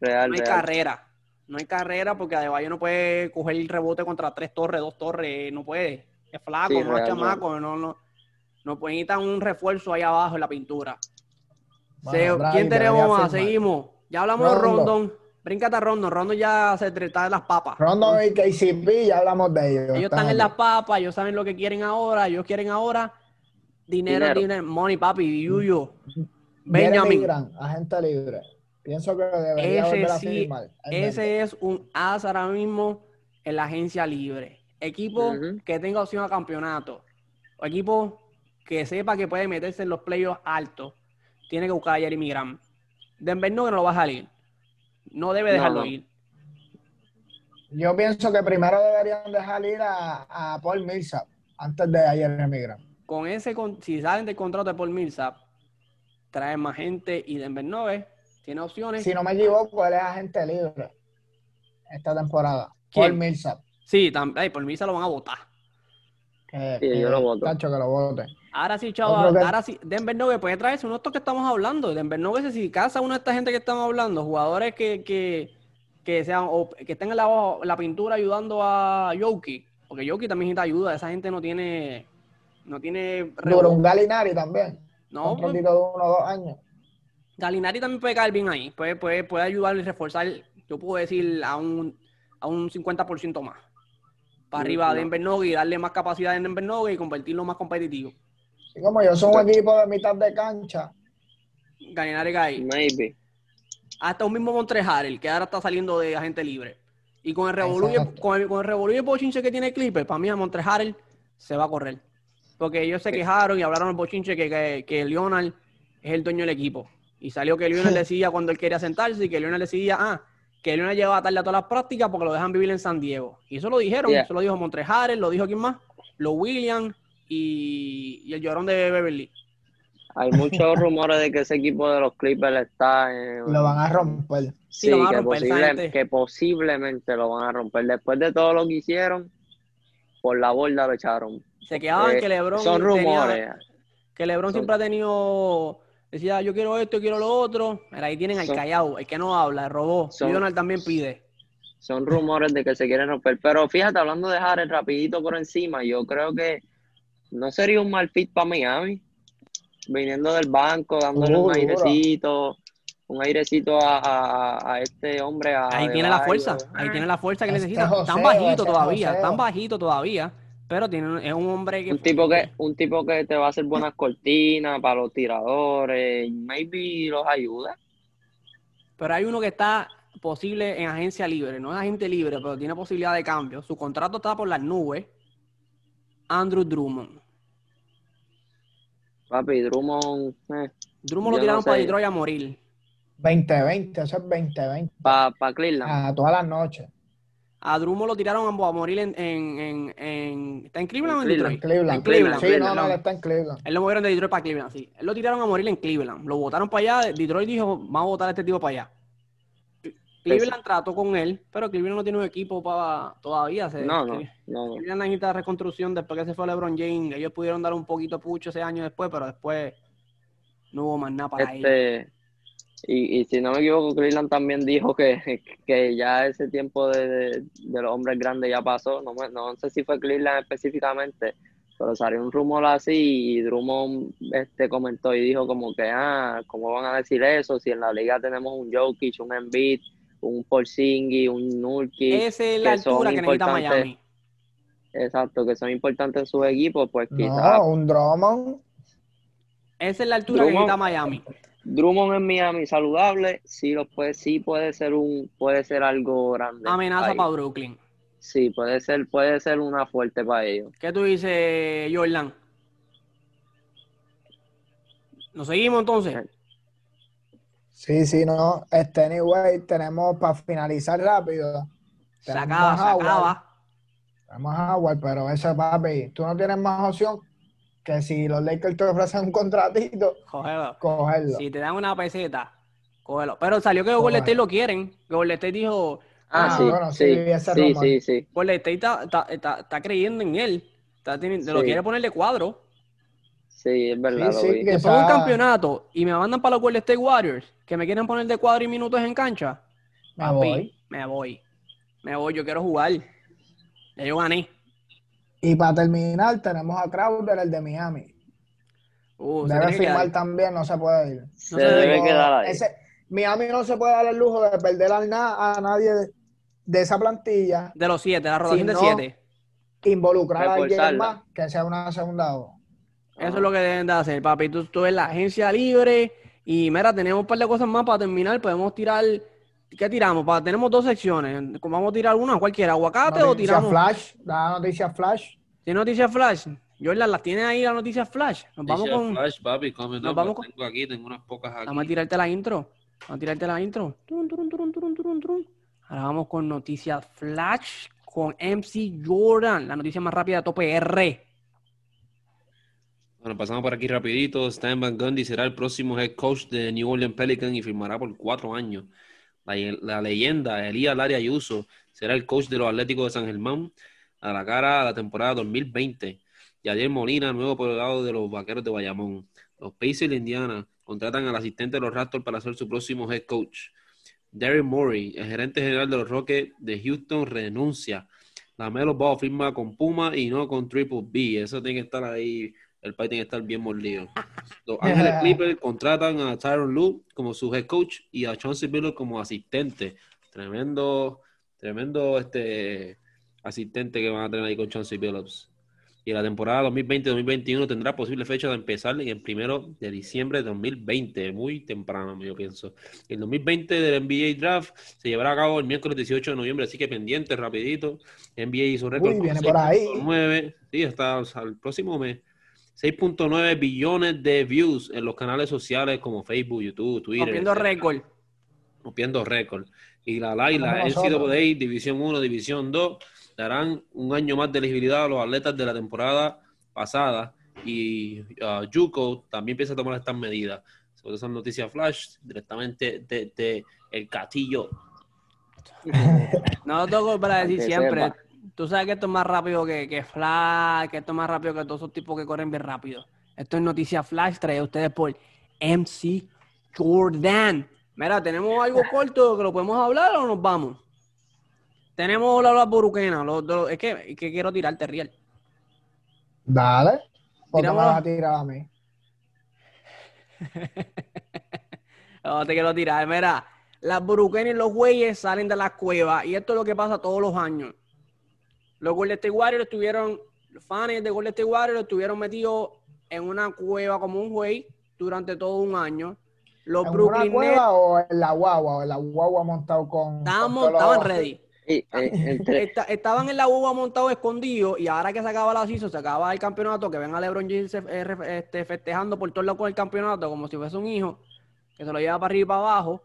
Real, no hay real. carrera. No hay carrera porque Adebayo no puede coger el rebote contra tres torres, dos torres, no puede. Es flaco, Sí, no es chamaco, no, no. No puede necesitar un refuerzo ahí abajo en la pintura. Bueno, Se- Draghi ¿Quién tenemos más? Seguimos. Ya hablamos de Rondo. Rondon. Bríncate a Rondon. Rondon ya se trata de las papas. Rondo y KCP, ya hablamos de ellos. Ellos están en las papas, ellos saben lo que quieren ahora, ellos quieren ahora dinero, Dinero. dinero, money, papi, Yuyo. Benjamin, Grant, agente libre. Pienso que debería Ese volver a sí, firmar. Ese es un as ahora mismo en la agencia libre. Equipo que tenga opción a campeonato. O equipo que sepa que puede meterse en los playoffs altos. Tiene que buscar a Jeremy Grant. Denver no que no lo va a salir. No debe dejarlo no. ir. Yo pienso que primero deberían dejar ir a, a Paul Millsap antes de a Jeremy Grant. Con ese, con- si salen del contrato de Paul Millsap, traen más gente y Denver no ve. Tiene opciones. Si no me equivoco, él es agente libre esta temporada. ¿Quién? Paul Millsap. Sí, tam- ay, por mí se lo van a votar. Que, Sí, que- yo lo voto. Tacho, que lo vote. Ahora sí, chaval, que- ahora sí, Denver Nuggets puede traerse uno de estos que estamos hablando. Denver Nuggets, si casa una de esta gente que estamos hablando, jugadores que, que, que sean, o que estén en la, la pintura ayudando a Yoki, porque Yoki también necesita ayuda, esa gente no tiene, no tiene Duro, un Galinari también. No, un pues, de uno o dos años. Galinari también puede caer bien ahí, puede, puede, puede ayudar y reforzar, yo puedo decir, a un, a un 50% más. Para arriba no. de Denver Nuggets y darle más capacidad en Denver Nuggets y convertirlo más competitivo. Y como yo soy un equipo de mitad de cancha, Galinari cae. Maybe. hasta un mismo Montreal, que ahora está saliendo de agente libre. Y con el Revolú, con el, con el el bochinche que tiene Clipper, para mí a Montreal se va a correr. Porque ellos se quejaron y hablaron el bochinche que, que, que Leonard es el dueño del equipo. Y salió que Leonard decía cuando él quería sentarse y que Leonard decía, ah, que Leonard llevaba tarde a todas las prácticas porque lo dejan vivir en San Diego. Y eso lo dijeron, Yeah. eso lo dijo Montreal, lo dijo quién más, lo Williams y, y el llorón de Beverly. Hay muchos rumores de que ese equipo de los Clippers está en... lo van a romper. Sí, lo van a que, romper, posible- que posiblemente lo van a romper. Después de todo lo que hicieron, por la borda lo echaron. Se quejaban Eh, que LeBron Son tenía- rumores. que LeBron Son- siempre ha tenido, decía, yo quiero esto, yo quiero lo otro. Mira, ahí tienen al Son- callado, el que no habla, el robó. Son- Leonard también pide. Son rumores de que se quieren romper. Pero fíjate, hablando de Harden rapidito por encima, yo creo que no sería un mal fit para Miami. Viniendo del banco, dándole Uh, un airecito, un airecito a, a- a este hombre. A Ahí tiene la fuerza, ahí tiene la fuerza que Este necesita. joseo, Tan bajito ese todavía, joseo. tan bajito todavía, pero tiene, es un hombre que... Un tipo que, un tipo que te va a hacer buenas cortinas para los tiradores, maybe los ayuda. Pero hay uno que está posible en agencia libre, no es agente libre, pero tiene posibilidad de cambio. Su contrato está por las nubes. Andrew Drummond. Papi, Drummond, eh, Drummond lo tiraron no para. Detroit a morir. 2020, eso es 2020. para Cleveland. A todas las noches. A Drummond lo tiraron a, a morir en, en, en, en- ¿Está en Cleveland o en Detroit? Cleveland. En Cleveland. Sí, Cleveland, no, no, está en Cleveland. Él lo movieron de Detroit para Cleveland, sí. Él lo tiraron a morir en Cleveland. Lo votaron para allá. Detroit dijo, vamos a votar a este tipo para allá. Cleveland trató con él, pero Cleveland no tiene un equipo para todavía. Se, No, no. Cleveland necesita reconstrucción después que se fue LeBron James. Ellos pudieron dar un poquito pucho ese año después, pero después no hubo más nada para ellos. Este, y, y si no me equivoco, Cleveland también dijo que, que ya ese tiempo de, de, de los hombres grandes ya pasó. No, no sé si fue Cleveland específicamente, pero salió un rumor así y Drummond este, comentó y dijo como que, ah, ¿cómo van a decir eso? Si en la liga tenemos un Jokic, un Embiid, un Porzingis, un Nurkic, Esa es la que son altura que necesita importantes. Miami. exacto, que son importantes en sus equipos, pues quizás No, un Drummond. Esa es la altura que necesita Miami. Drummond en Miami saludable, sí lo puede, sí puede ser un, puede ser algo grande. Amenaza ahí. para Brooklyn. Sí, puede ser, puede ser una fuerte para ellos. ¿Qué tú dices, Jordan? ¿Nos seguimos entonces? Sí, sí, no. Este, anyway, tenemos para finalizar rápido. Se acaba, se acaba. Tenemos a Howard, pero eso, papi, tú no tienes más opción que si los Lakers te ofrecen un contratito, Cógelo. cogerlo. Si te dan una peseta, cógelo. Pero salió que Golden Cógelo. State lo quieren. Golden State dijo, Ah, Ah, sí, bueno, sí, sí, ese sí, sí, sí, Golden State está, está, está- está creyendo en él. Está teniendo- Lo quiere poner de cuadro. Sí, es verdad, Sí, lo sí, Después de un campeonato y me mandan para los Golden State Warriors, que me quieren poner de cuadro y minutos en cancha. Me Papi, voy. me voy. Me voy, yo quiero jugar. Ya yo gané. Y para terminar, tenemos a Crowder, el de Miami. Uh, Debe firmar quedar. también, no se puede ir. Se se debe Digo, quedar ahí. ese- Miami no se puede dar el lujo de perder a, na- a nadie de, de esa plantilla, De los siete, la rotación Si de no- siete. involucrar a alguien más, que sea una segunda voz. Eso es lo que deben de hacer, papi. Tú, tú ves la agencia libre y mira, tenemos un par de cosas más para terminar. Podemos tirar. ¿Qué tiramos? Pa- tenemos dos secciones. Vamos a tirar una, cualquiera, aguacate o Noticia tiramos. Flash, la noticia Flash. ¿Tiene noticias flash? Jordan, ¿las tiene ahí las noticias flash? Nos vamos con. Flash, papi, coming Nos up, vamos con- tengo aquí, tengo unas pocas aquí. Vamos a tirarte la intro. Vamos a tirarte la intro. Turun, turun, turun, turun, turun, turun. Ahora vamos con noticias flash con MC Jordan, la noticia más rápida de Tope R. Bueno, pasamos por aquí rapidito. Stan Van Gundy será el próximo head coach de New Orleans Pelicans y firmará por cuatro años. La, leyenda Elías Larry Ayuso será el coach de los Atléticos de San Germán a la cara de la temporada 2020. Yadier Molina, nuevo por de los Vaqueros de Bayamón. Los Pacers de Indiana contratan al asistente de los Raptors para ser su próximo head coach. Darren Murray, el gerente general de los Rockets de Houston, renuncia. La Melo Ball firma con Puma y no con Triple B. Eso tiene que estar ahí. El país tiene que estar bien mordido. Los Ángeles Clippers contratan a Tyron Lue como su head coach y a Chauncey Billups como asistente. Tremendo, tremendo este asistente que van a tener ahí con Chauncey Billups. Y la temporada 2020-2021 tendrá posible fecha de empezar en el primero de diciembre de 2020, muy temprano, yo pienso. El 2020 del NBA Draft se llevará a cabo el miércoles 18 de noviembre, así que pendiente, rapidito. NBA hizo récord Uy, viene por ahí. 6.9, sí, hasta o sea, el próximo mes. 6.9 billones de views en los canales sociales como Facebook, YouTube, Twitter. Rompiendo récord. rompiendo récord. Y la Laila, NCAA, nosotros. División 1, División 2, darán un año más de elegibilidad a los atletas de la temporada pasada. Y uh, Juco también empieza a tomar estas medidas. Sobre esas noticias flash directamente de, de el Catillo. No lo tengo para decir siempre. sepa. Tú sabes que esto es más rápido que, que Flash, que esto es más rápido que todos esos tipos que corren bien rápido. Esto es Noticias Flash, traído a ustedes por MC Jordan. Mira, ¿tenemos algo corto que lo podemos hablar o nos vamos? Tenemos la, la los- es, que, es que quiero tirarte, Riel. Dale. ¿O te vas a tirar a mí? No te quiero tirar. Mira, las boruquenas y los güeyes salen de las cuevas y esto es lo que pasa todos los años. Los Golden State Warriors estuvieron, los fans de Golden State Warriors estuvieron metidos en una cueva como un güey durante todo un año. Los ¿En una Brooklyn Nets cueva o en la guagua? ¿O en la guagua montado con... estaban, con ready. Eh, estaban en la uva montados escondidos y ahora que se acaba la season, se acaba el campeonato, que ven a LeBron James eh, este, festejando por todos lados con el campeonato como si fuese un hijo, que se lo lleva para arriba y para abajo.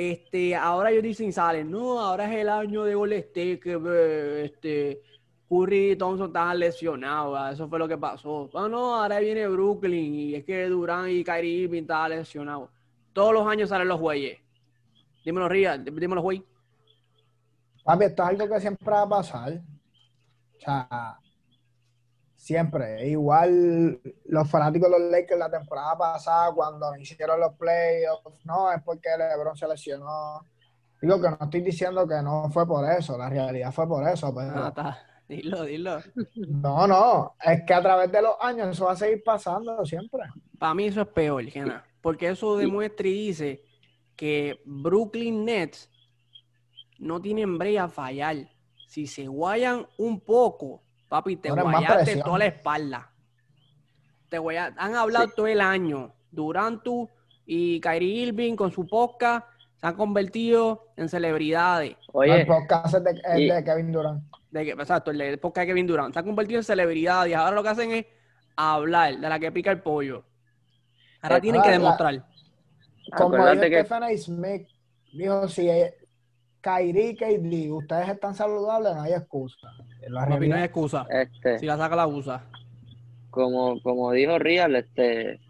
Este, ahora ellos dicen, salen, no, ahora es el año de Golden State, que eh, este, Curry y Thompson estaban lesionados, eso fue lo que pasó. Ah, no, ahora viene Brooklyn y es que Durán y Kyrie Irving estaban lesionados. Todos los años salen los güeyes. Dímelo, Ría, dímelo, güey. Papi, esto es algo que siempre va a pasar. O sea, siempre. Igual los fanáticos de los Lakers la temporada pasada, cuando hicieron los playoffs, no, es porque LeBron se lesionó. Digo que no estoy diciendo que no fue por eso, la realidad fue por eso, pero está. Dilo, dilo. no, no, es que a través de los años eso va a seguir pasando siempre. Para mí eso es peor, Gena, porque eso demuestra y dice que Brooklyn Nets no tienen break a fallar. Si se guayan un poco, papi, te Ahora guayaste toda la espalda. Te guaya- Han hablado todo el año. Durantu y Kyrie Irving con su podcast se han convertido en celebridades. oye, el podcast es de, es y- de Kevin Durant. De que, exacto, el de podcast de Kevin Durant. Se han convertido en celebridades y ahora lo que hacen es hablar de la que pica el pollo. Ahora Eh, tienen que ah, la- demostrar. Como dijo que- Stephen A. Smith, dijo, si Kyrie y KD, ustedes están saludables, no hay excusa. La Papi, no hay excusa. este, Si la saca, la usa. como, como dijo Real, este, eso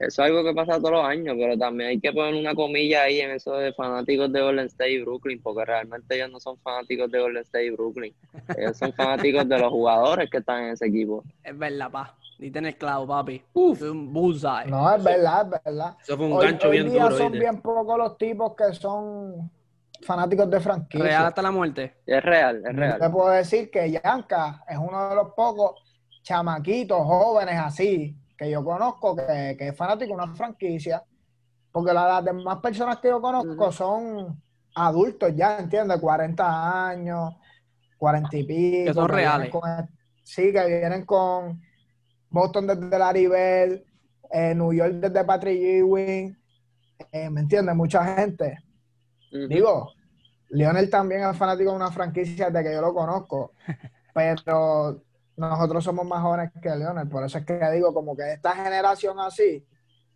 es algo que pasa todos los años, pero también hay que poner una comilla ahí en eso de fanáticos de Golden State y Brooklyn, porque realmente ellos no son fanáticos de Golden State y Brooklyn, ellos son fanáticos de los jugadores que están en ese equipo. Es verdad, pa. En el clavo, papi. Uf. Un bullseye. No, es verdad, es verdad. Eso fue un Hoy, gancho hoy bien día duro. son ¿viste? bien pocos los tipos que son fanáticos de franquicia. Real hasta la muerte. Es real, es Yo te real. puedo decir que Yanka es uno de los pocos chamaquitos jóvenes así que yo conozco que, que es fanático de una franquicia. Porque la- las demás personas que yo conozco son adultos ya, ¿entiendes? 40 años, 40 y pico. Que son reales. con- sí, que vienen con Boston desde Larry eh, New York desde Patrick Ewing. eh, ¿Me entiendes? Mucha gente. Digo, Lionel también es fanático de una franquicia desde que yo lo conozco, pero nosotros somos más jóvenes que Lionel, por eso es que digo, como que esta generación así,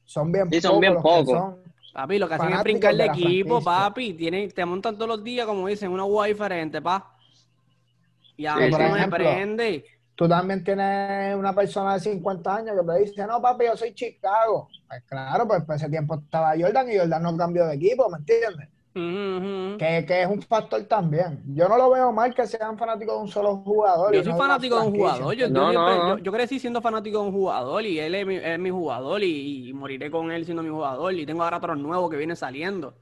son bien Sí, son bien los que pocos. son- Papi, lo que hacen es brincar de equipo, franquicia. papi. Tienen, te montan todos los días, como dicen, una guay diferente, pa. Y a Sí, mí me prende. Tú también tienes una persona de 50 años que te dice, no, papi, yo soy Chicago. Pues claro, pues por ese tiempo estaba Jordan y Jordan no cambió de equipo, ¿me entiendes? Que, que es un factor también. Yo no lo veo mal que sean fanáticos de un solo jugador. y Yo soy no fanático de un jugador. Yo, yo No, no, no. yo- yo crecí siendo fanático de un jugador y él es mi, es mi jugador y, y moriré con él siendo mi jugador. Y tengo ahora otros nuevos que vienen saliendo.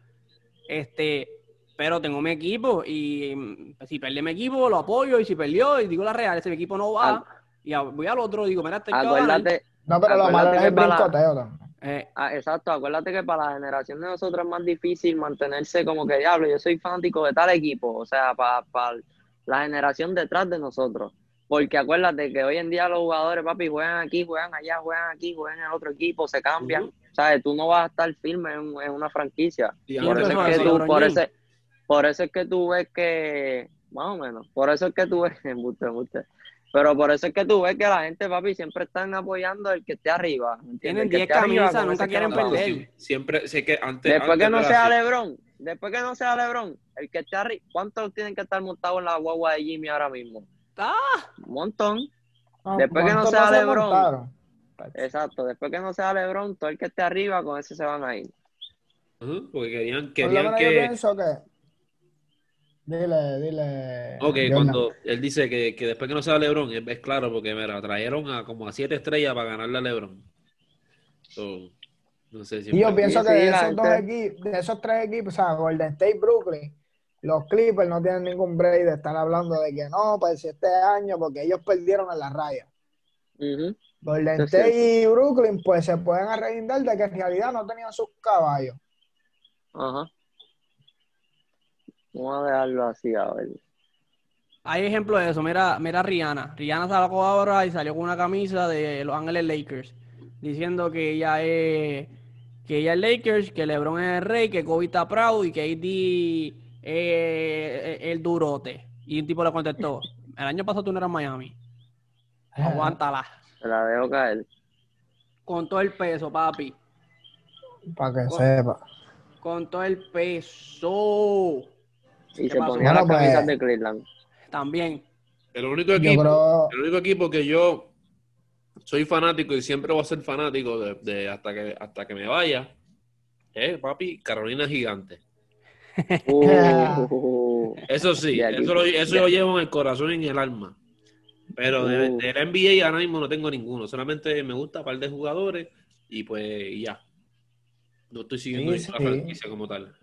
Este, pero tengo mi equipo y mm, si pierde mi equipo lo apoyo y si perdió y digo la real, ese equipo no va Al- y voy al otro digo, mira, este. Acuérdate, No, pero lo malo es el brincoteo también. Eh, ah, exacto, acuérdate que para la generación de nosotros es más difícil mantenerse como que diablo, yo soy fanático de tal equipo, o sea, para, para la generación detrás de nosotros. Porque acuérdate que hoy en día los jugadores, papi, juegan aquí, juegan allá, juegan aquí, juegan en el otro equipo, se cambian. ¿Sabes? Tú no vas a estar firme en, en una franquicia. Y Por eso, es que tú, por, eso, por eso es que tú ves que, más o menos, por eso es que tú ves, embuste, embuste. Pero por eso es que tú ves que la gente, papi, siempre están apoyando al que esté arriba. ¿entiendes? Tienen El que 10 esté arriba, camisas, nunca quieren que perder. Sí, siempre sé que antes. Después antes que no sea así. LeBron, después que no sea LeBron, el que esté arriba, ¿cuántos tienen que estar montados en la guagua de Jimmy ahora mismo? ah, Un montón. No, Después que no ¿cuántos sea se LeBron? montaron? Exacto. Después que no sea LeBron, todo el que esté arriba, con ese se van a ir. Ujú, Porque querían, querían yo que. Dile, dile. Ok, cuando él dice que, que después que no sea LeBron, es, es claro, porque mira, trajeron a como a siete estrellas para ganarle a LeBron. So, no sé si. Y yo pienso Sí, que sí, de la esos, dos equipos, de esos tres equipos, o sea, Golden State, Brooklyn, los Clippers no tienen ningún break de estar hablando de que no, pues si este año, porque ellos perdieron en la raya. Golden es State y Brooklyn, pues se pueden arrepintar de que en realidad no tenían sus caballos. Ajá. Vamos a dejarlo así, a ver. hay ejemplo de eso. Mira, mira Rihanna. Rihanna sacó ahora y salió con una camisa de Los Ángeles Lakers diciendo que ella es que ella es Lakers, que LeBron es el rey, que Kobe está proud y que AD es el durote. Y un tipo le contestó, el año pasado tú no eras Miami. Aguántala. Se la dejo caer. Con todo el peso, papi. Para que sepa. Con todo el peso. Y ¿Qué se pasó? ponía Bueno, las pues- camisas de Cleveland. También. El único equipo, creo. el único equipo que yo soy fanático y siempre voy a ser fanático de, de hasta que hasta que me vaya es papi Carolina Gigante. Uh, Eso sí, eso, lo, eso lo llevo en el corazón y en el alma. Pero de, Uh. del NBA ahora mismo no tengo ninguno. Solamente me gusta un par de jugadores y pues ya. No estoy siguiendo Sí, la sí. franquicia como tal.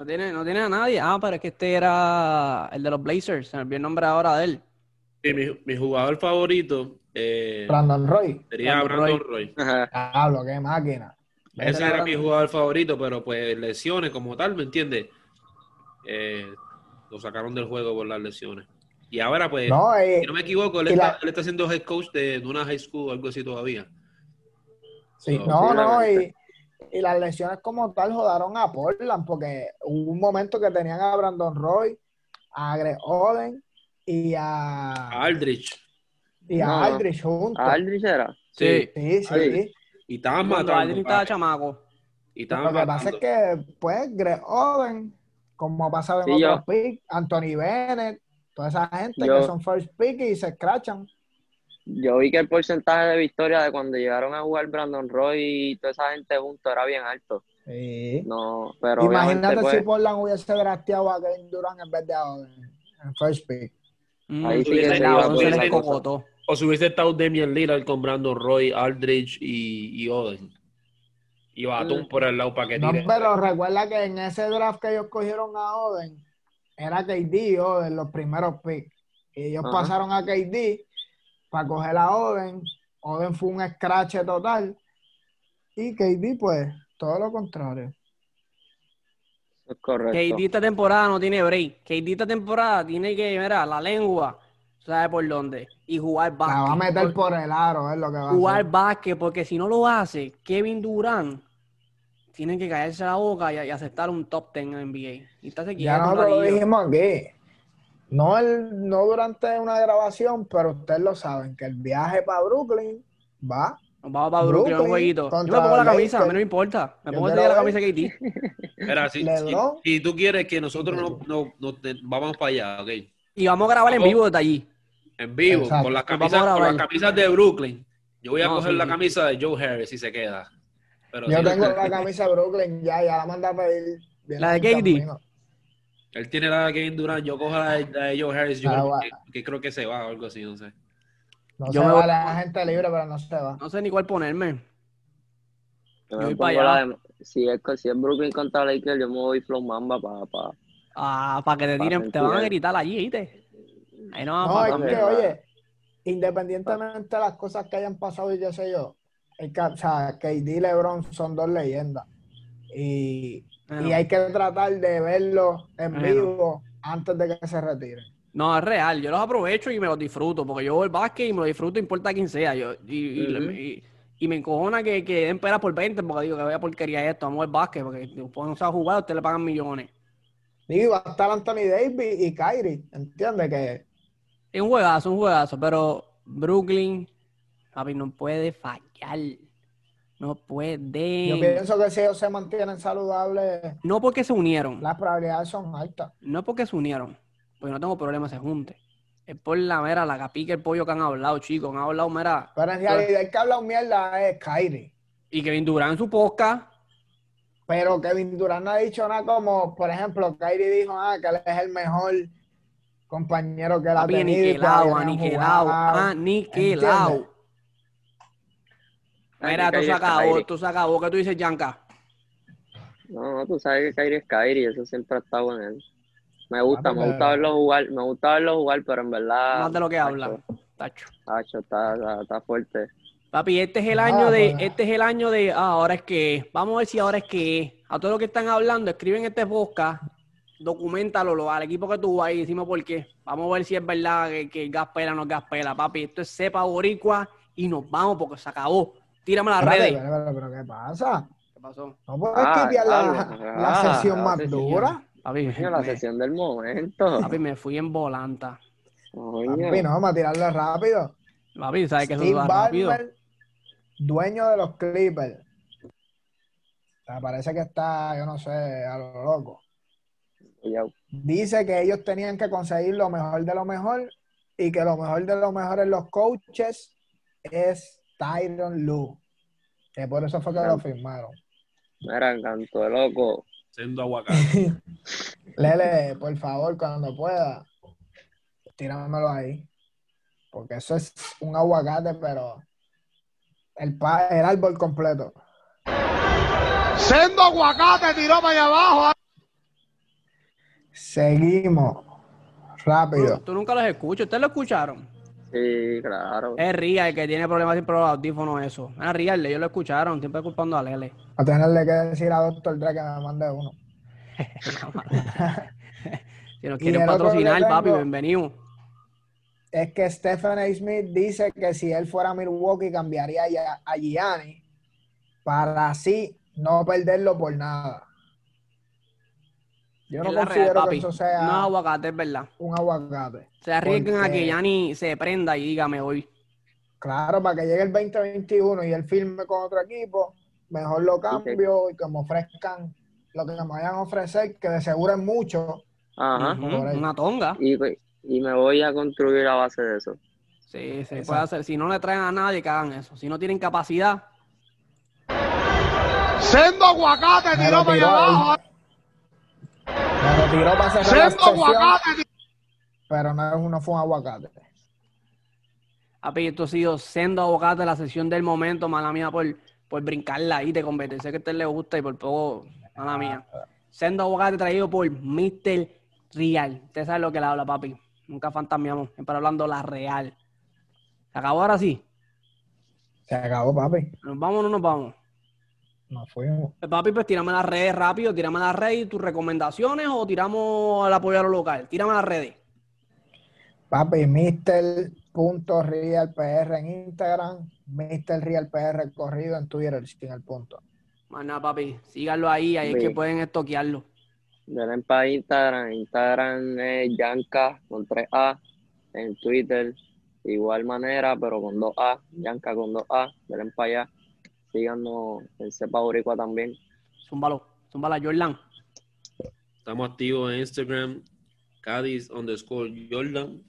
No tiene, no tiene a nadie. Ah, pero es que este era el de los Blazers. Se me olvidó el nombre ahora de él. Y mi, mi jugador favorito eh, Brandon Roy. sería Brandon Brandon Roy. ajá. Hablo, qué máquina. Ese era mi jugador favorito, pero pues lesiones como tal, ¿me entiendes? Eh, lo sacaron del juego por las lesiones. Y ahora, pues, No, eh, si no me equivoco, él está, la- él está siendo head coach de, de una high school o algo así todavía. Sí, No, no, no, y. y las lesiones como tal jodaron a Portland porque hubo un momento que tenían a Brandon Roy, a Greg Oden y a, Aldrich. y a No, Aldrich juntos. Aldrich era. Sí. Sí, sí. Aldrich. Y estaban matando. Aldrin estaba chamaco. Y Lo estaban que pasa es que, pues, Greg Oden, como ha pasado en Sí, yo- otros picks, Anthony Bennett, toda esa gente Yo- que son first pick y se escrachan. Yo vi que el porcentaje de victoria de cuando llegaron a jugar Brandon Roy y toda esa gente junto era bien alto. Sí. No, pero Imagínate pues, si Portland hubiese drafteado a Kevin Durant en vez de a Oden en first pick. Mm, Ahí sí que se iba cocotó. O si hubiese estado Damian Lillard con Brandon Roy, Aldrich y, y Oden. Y Batum Mm. por el lado para que No, tire. pero recuerda que en ese draft que ellos cogieron a Oden, era KD Oden los primeros picks. Y ellos Ajá. pasaron a KD para coger a Oden. Oden fue un scratch total. Y KD, pues, todo lo contrario. es correcto. KD esta temporada no tiene break. KD esta temporada tiene que, mira, la lengua, sabe por dónde. Y jugar La básquet. va a meter Por- el aro, es lo que va a jugar hacer. básquet, porque si no lo hace, Kevin Durant tiene que callarse la boca y, y aceptar un top 10 en NBA. Y está Ya nosotros lo dijimos aquí. No, el, no durante una grabación, pero ustedes lo saben, que el viaje para Brooklyn va. Nos Vamos para Brooklyn, un Brooklyn jueguito. Yo me pongo la camisa, a mí no me importa. Me pongo la camisa KD. Mira, si, si, si tú quieres que nosotros no, no, no te- vamos para allá, ok. Y vamos a grabar en vivo desde allí. En vivo, Exacto. con las vamos camisas, con las camisas de Brooklyn. Yo voy a No, coger sí, la sí. camisa de Joe Harris si se queda. Pero Yo si tengo la camisa de Brooklyn ya, ya la mandé a pedir. La de camino. Él tiene la de Kevin Durant, yo cojo la de, la de Joe Harris, yo Ah, creo que, que creo que se va o algo así, no sé. No Yo se me va voy- la gente libre, pero no se va. No sé ni cuál ponerme. Yo voy pongo para la allá. de- si, es, si es Brooklyn contra Lakers, yo me voy Flow Mamba para... Pa, Ah, para que te Pa' tiren, te van a gritar allí, ¿viste? Ahí no van No, a es que, oye, independientemente de las cosas que hayan pasado y yo sé yo, el, o sea, KD y LeBron son dos leyendas. Y, Bueno, y hay que tratar de verlos en Bueno. vivo antes de que se retiren. No, es real. Yo los aprovecho y me los disfruto. Porque yo voy al básquet y me lo disfruto, importa quién sea. Yo, y, y- Ujú. y- y me encojona que, que den pera por 20 porque digo que vaya porquería esto. Vamos al básquet porque después no sabe jugar, usted le pagan millones. Digo, y va a estar Anthony Davis y Kyrie, ¿entiendes? Que Es un juegazo, un juegazo. Pero Brooklyn, papi, no puede fallar. No puede. yo pienso que si ellos se mantienen saludables, No porque se unieron. las probabilidades son altas. No porque se unieron. Porque no tengo problema se junte. Es por la mera, la capica, el pollo que han hablado, chicos. Han hablado, mera. Pero en realidad el que ha hablado mierda es Kyrie. Y Kevin Durant en su podcast. Pero Kevin Durant no ha dicho nada como, por ejemplo, Kyrie dijo ah, que él es el mejor compañero que él ha tenido. aniquilado, aniquilado, aniquilado. Mira, Kyrie se acabó, esto se acabó. ¿Qué tú dices, Yanka? No, no, tú sabes que Kyrie es Kyrie, eso siempre ha estado en él. Me gusta, Ah, me pero- gusta verlo jugar, me gusta verlo jugar, pero en verdad... Más de lo que tacho, habla. Tacho. tacho, está, está, está fuerte. Papi, este es el Ah, año de, pues. este es el año de, ah, ahora es que, vamos a ver si ahora es que, a todos los que están hablando, escriben este podcast, documentalo lo- al equipo que tú vas y decimos por qué. Vamos a ver si es verdad que, que el gas pela o no es gas pela, papi. Esto es cepa boricua y nos vamos porque se acabó. Tírame las redes. pero ¿qué pasa? ¿Qué pasó? No puedes Ah, quitar la, Ah, sesión más sesión. dura. Papi, Coño, la me, sesión del momento. papi, me fui en volanta. Coño. Papi, no, vamos a tirarle rápido. Papi, ¿sabes que eso Steve va rápido? Dueño de los Clippers. O sea, parece que está, yo no sé, a lo loco. Dice que ellos tenían que conseguir lo mejor de lo mejor y que lo mejor de lo mejor en los coaches es Tyron Lue. Que por eso fue que lo firmaron. Mira, canto de loco. Siendo aguacate. Lele, por favor, cuando pueda, tíramelo ahí. Porque eso es un aguacate, pero el, pa- el árbol completo. Sendo aguacate tiró para allá abajo. Seguimos. Rápido. Tú, tú nunca los escuchas. ¿Ustedes lo escucharon? Sí, claro. Es Ria el que tiene problemas siempre con los audífonos, eso. Es Ria, ellos lo escucharon, siempre culpando a Lele. A tenerle que decir a Doctor Dre que me mande uno. si nos quieren patrocinar, papi, bienvenido. Es que Stephen A. Smith dice que si él fuera a Milwaukee cambiaría a Gianni para así no perderlo por nada. Yo no considero real, que eso sea No, aguacate, es verdad. un aguacate. Se arriesgan a que Yanni se prenda y dígame hoy. Claro, para que llegue el 2021 y él firme con otro equipo, mejor lo cambio y que me ofrezcan lo que me vayan a ofrecer, que de seguro es mucho. Ajá. Una tonga. Y, y me voy a construir a base de eso. Sí, se Exacto. puede hacer. Si no le traen a nadie, que hagan eso. Si no tienen capacidad, Sendo aguacate Me tiró para allá abajo. Tiró para cerrar la Sendo sesión, aguacate. pero no, no fue un aguacate. papi, esto ha sido sendo aguacate la sesión del momento, mala mía, por, por brincarla ahí de competir. Sé que a usted le gusta y por poco, mala mía. Sendo aguacate traído por Mr. Real. Usted sabe lo que le habla, papi. Nunca fantasmeamos, siempre hablando la real. ¿Se acabó ahora sí? Se acabó, papi. ¿Nos vamos o no nos vamos? Nos fuimos. Pues, papi, pues tírame las redes rápido, tírame las redes, tus recomendaciones o tiramos al apoyo a lo local. Tírame las redes. Papi, Mr.RealPR en Instagram, Mr. RealPR corrido en Twitter sin el punto. Más nada, papi, síganlo ahí, ahí es que pueden estoquearlo. Denle para Instagram. Instagram es Yanka con 3A. En Twitter, igual manera, pero con 2A. Yanka con 2A. Denle para allá. Síganos en Cepa Boricua también. Zúmbalo, zúmbala, Jordan. Estamos activos en Instagram, Cádiz underscore Jordan.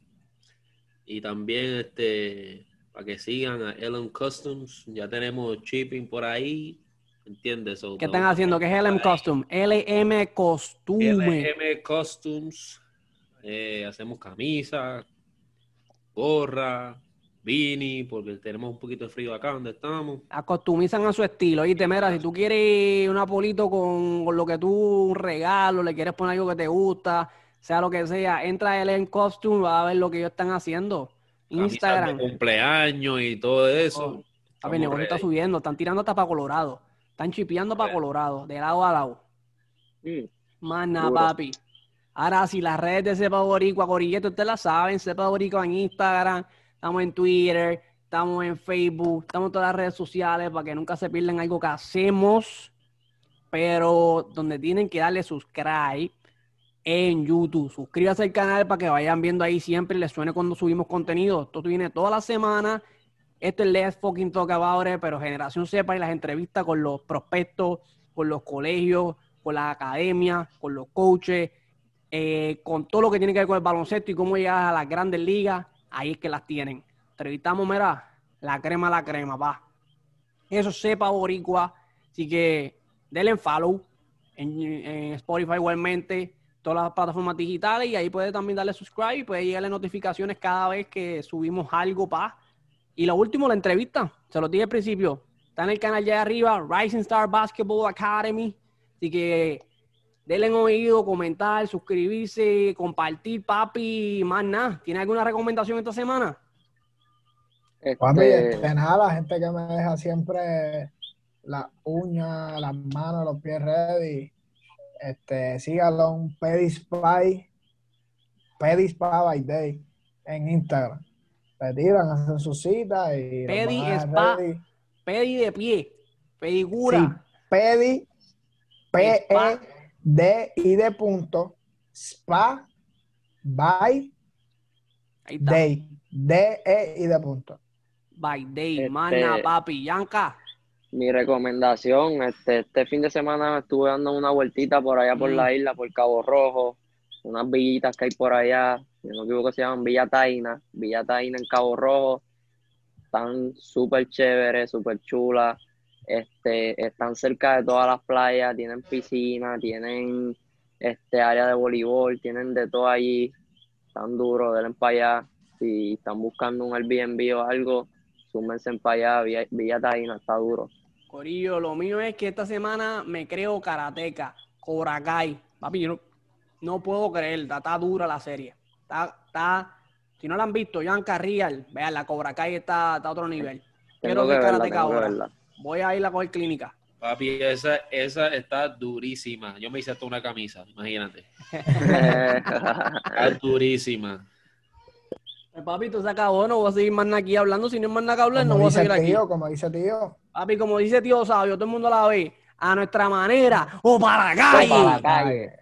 Y también este para que sigan a Elon Customs. Ya tenemos shipping por ahí. ¿entiendes? So, ¿Qué están haciendo? ¿Qué es LM Costume? LM Costume. LM Costumes, eh, hacemos camisas, gorra, beanie, porque tenemos un poquito de frío acá donde estamos. Acostumizan a su estilo. Y te mira, si tú quieres un apolito con, con lo que tú, un regalo, le quieres poner algo que te gusta, sea lo que sea, entra a LM Costume, va a ver lo que ellos están haciendo. Instagram. de cumpleaños y todo eso. Oh, el Estamos negocio está subiendo, están tirando hasta para Colorado. Están chipeando para Real. Colorado, de lado a lado. Mm, Más nada, Duro. papi. Ahora, si las redes de Cepa Boricua, Corillete, ustedes la saben, Cepa Boricua en Instagram, estamos en Twitter, estamos en Facebook, estamos en todas las redes sociales para que nunca se pierdan algo que hacemos, pero donde tienen que darle subscribe en YouTube. Suscríbase al canal para que vayan viendo ahí siempre y les suene cuando subimos contenido. Esto viene toda la semana. Esto es Let's Fucking Talk About It, pero Generación Sepa y las entrevistas con los prospectos, con los colegios, con las academias, con los coaches, eh, con todo lo que tiene que ver con el baloncesto y cómo llegar a las grandes ligas, ahí es que las tienen. Entrevistamos, mira, la crema, la crema, va. Eso sepa boricua. Así que denle follow en, en Spotify igualmente, todas las plataformas digitales y ahí puede también darle subscribe y puede llegarle notificaciones cada vez que subimos algo, pa. Y lo último, la entrevista, se lo dije al principio, está en el canal ya arriba, Rising Star Basketball Academy. Así que denle en oído, comentar, suscribirse, compartir, papi, más nada. ¿Tiene alguna recomendación esta semana? Papi, este, este, nada, la gente que me deja siempre las uñas, las manos, los pies ready. Este, sígalo en Pedispy, Pedispy by Day en Instagram. Se tiran, hacen su cita y Pedi Spa. ready. Pedi de pie, pedicura. Sí, Pedi, P Spa. E D I de punto, Spa by. Day, D E I de punto. By day, Este- mana, papi, Yanka. mi recomendación, este, este fin de semana estuve dando una vueltita por allá por Mm. la isla, por Cabo Rojo, unas villitas que hay por allá, si no me equivoco se llaman Villa Taina, Villa Taina en Cabo Rojo, están súper chéveres, súper chulas, este, están cerca de todas las playas, tienen piscina, tienen este área de voleibol, tienen de todo allí, están duros, denle para allá, si están buscando un Airbnb o algo, súmense para allá, Villa, Villa Taina, está duro. Corillo, lo mío es que esta semana me creo karateca, Cobra Kai. Papi, yo no, no puedo creer, está, está dura la serie. Está, está, si no la han visto, Yanka Real, vean, la Cobra Kai está, está a otro nivel. Quiero que ser verla, karateca que ahora. Voy a ir a coger clínica. Papi, esa, esa está durísima. Yo me hice hasta una camisa, imagínate. Está durísima. Eh, Papi, tú se acabó, no voy a seguir más aquí hablando. Si no hay más nada que hablar, no Como voy a seguir aquí. tío, como dice tío. Papi, como dice tío Sabio, todo el mundo la ve. A nuestra manera o para la calle. para la calle.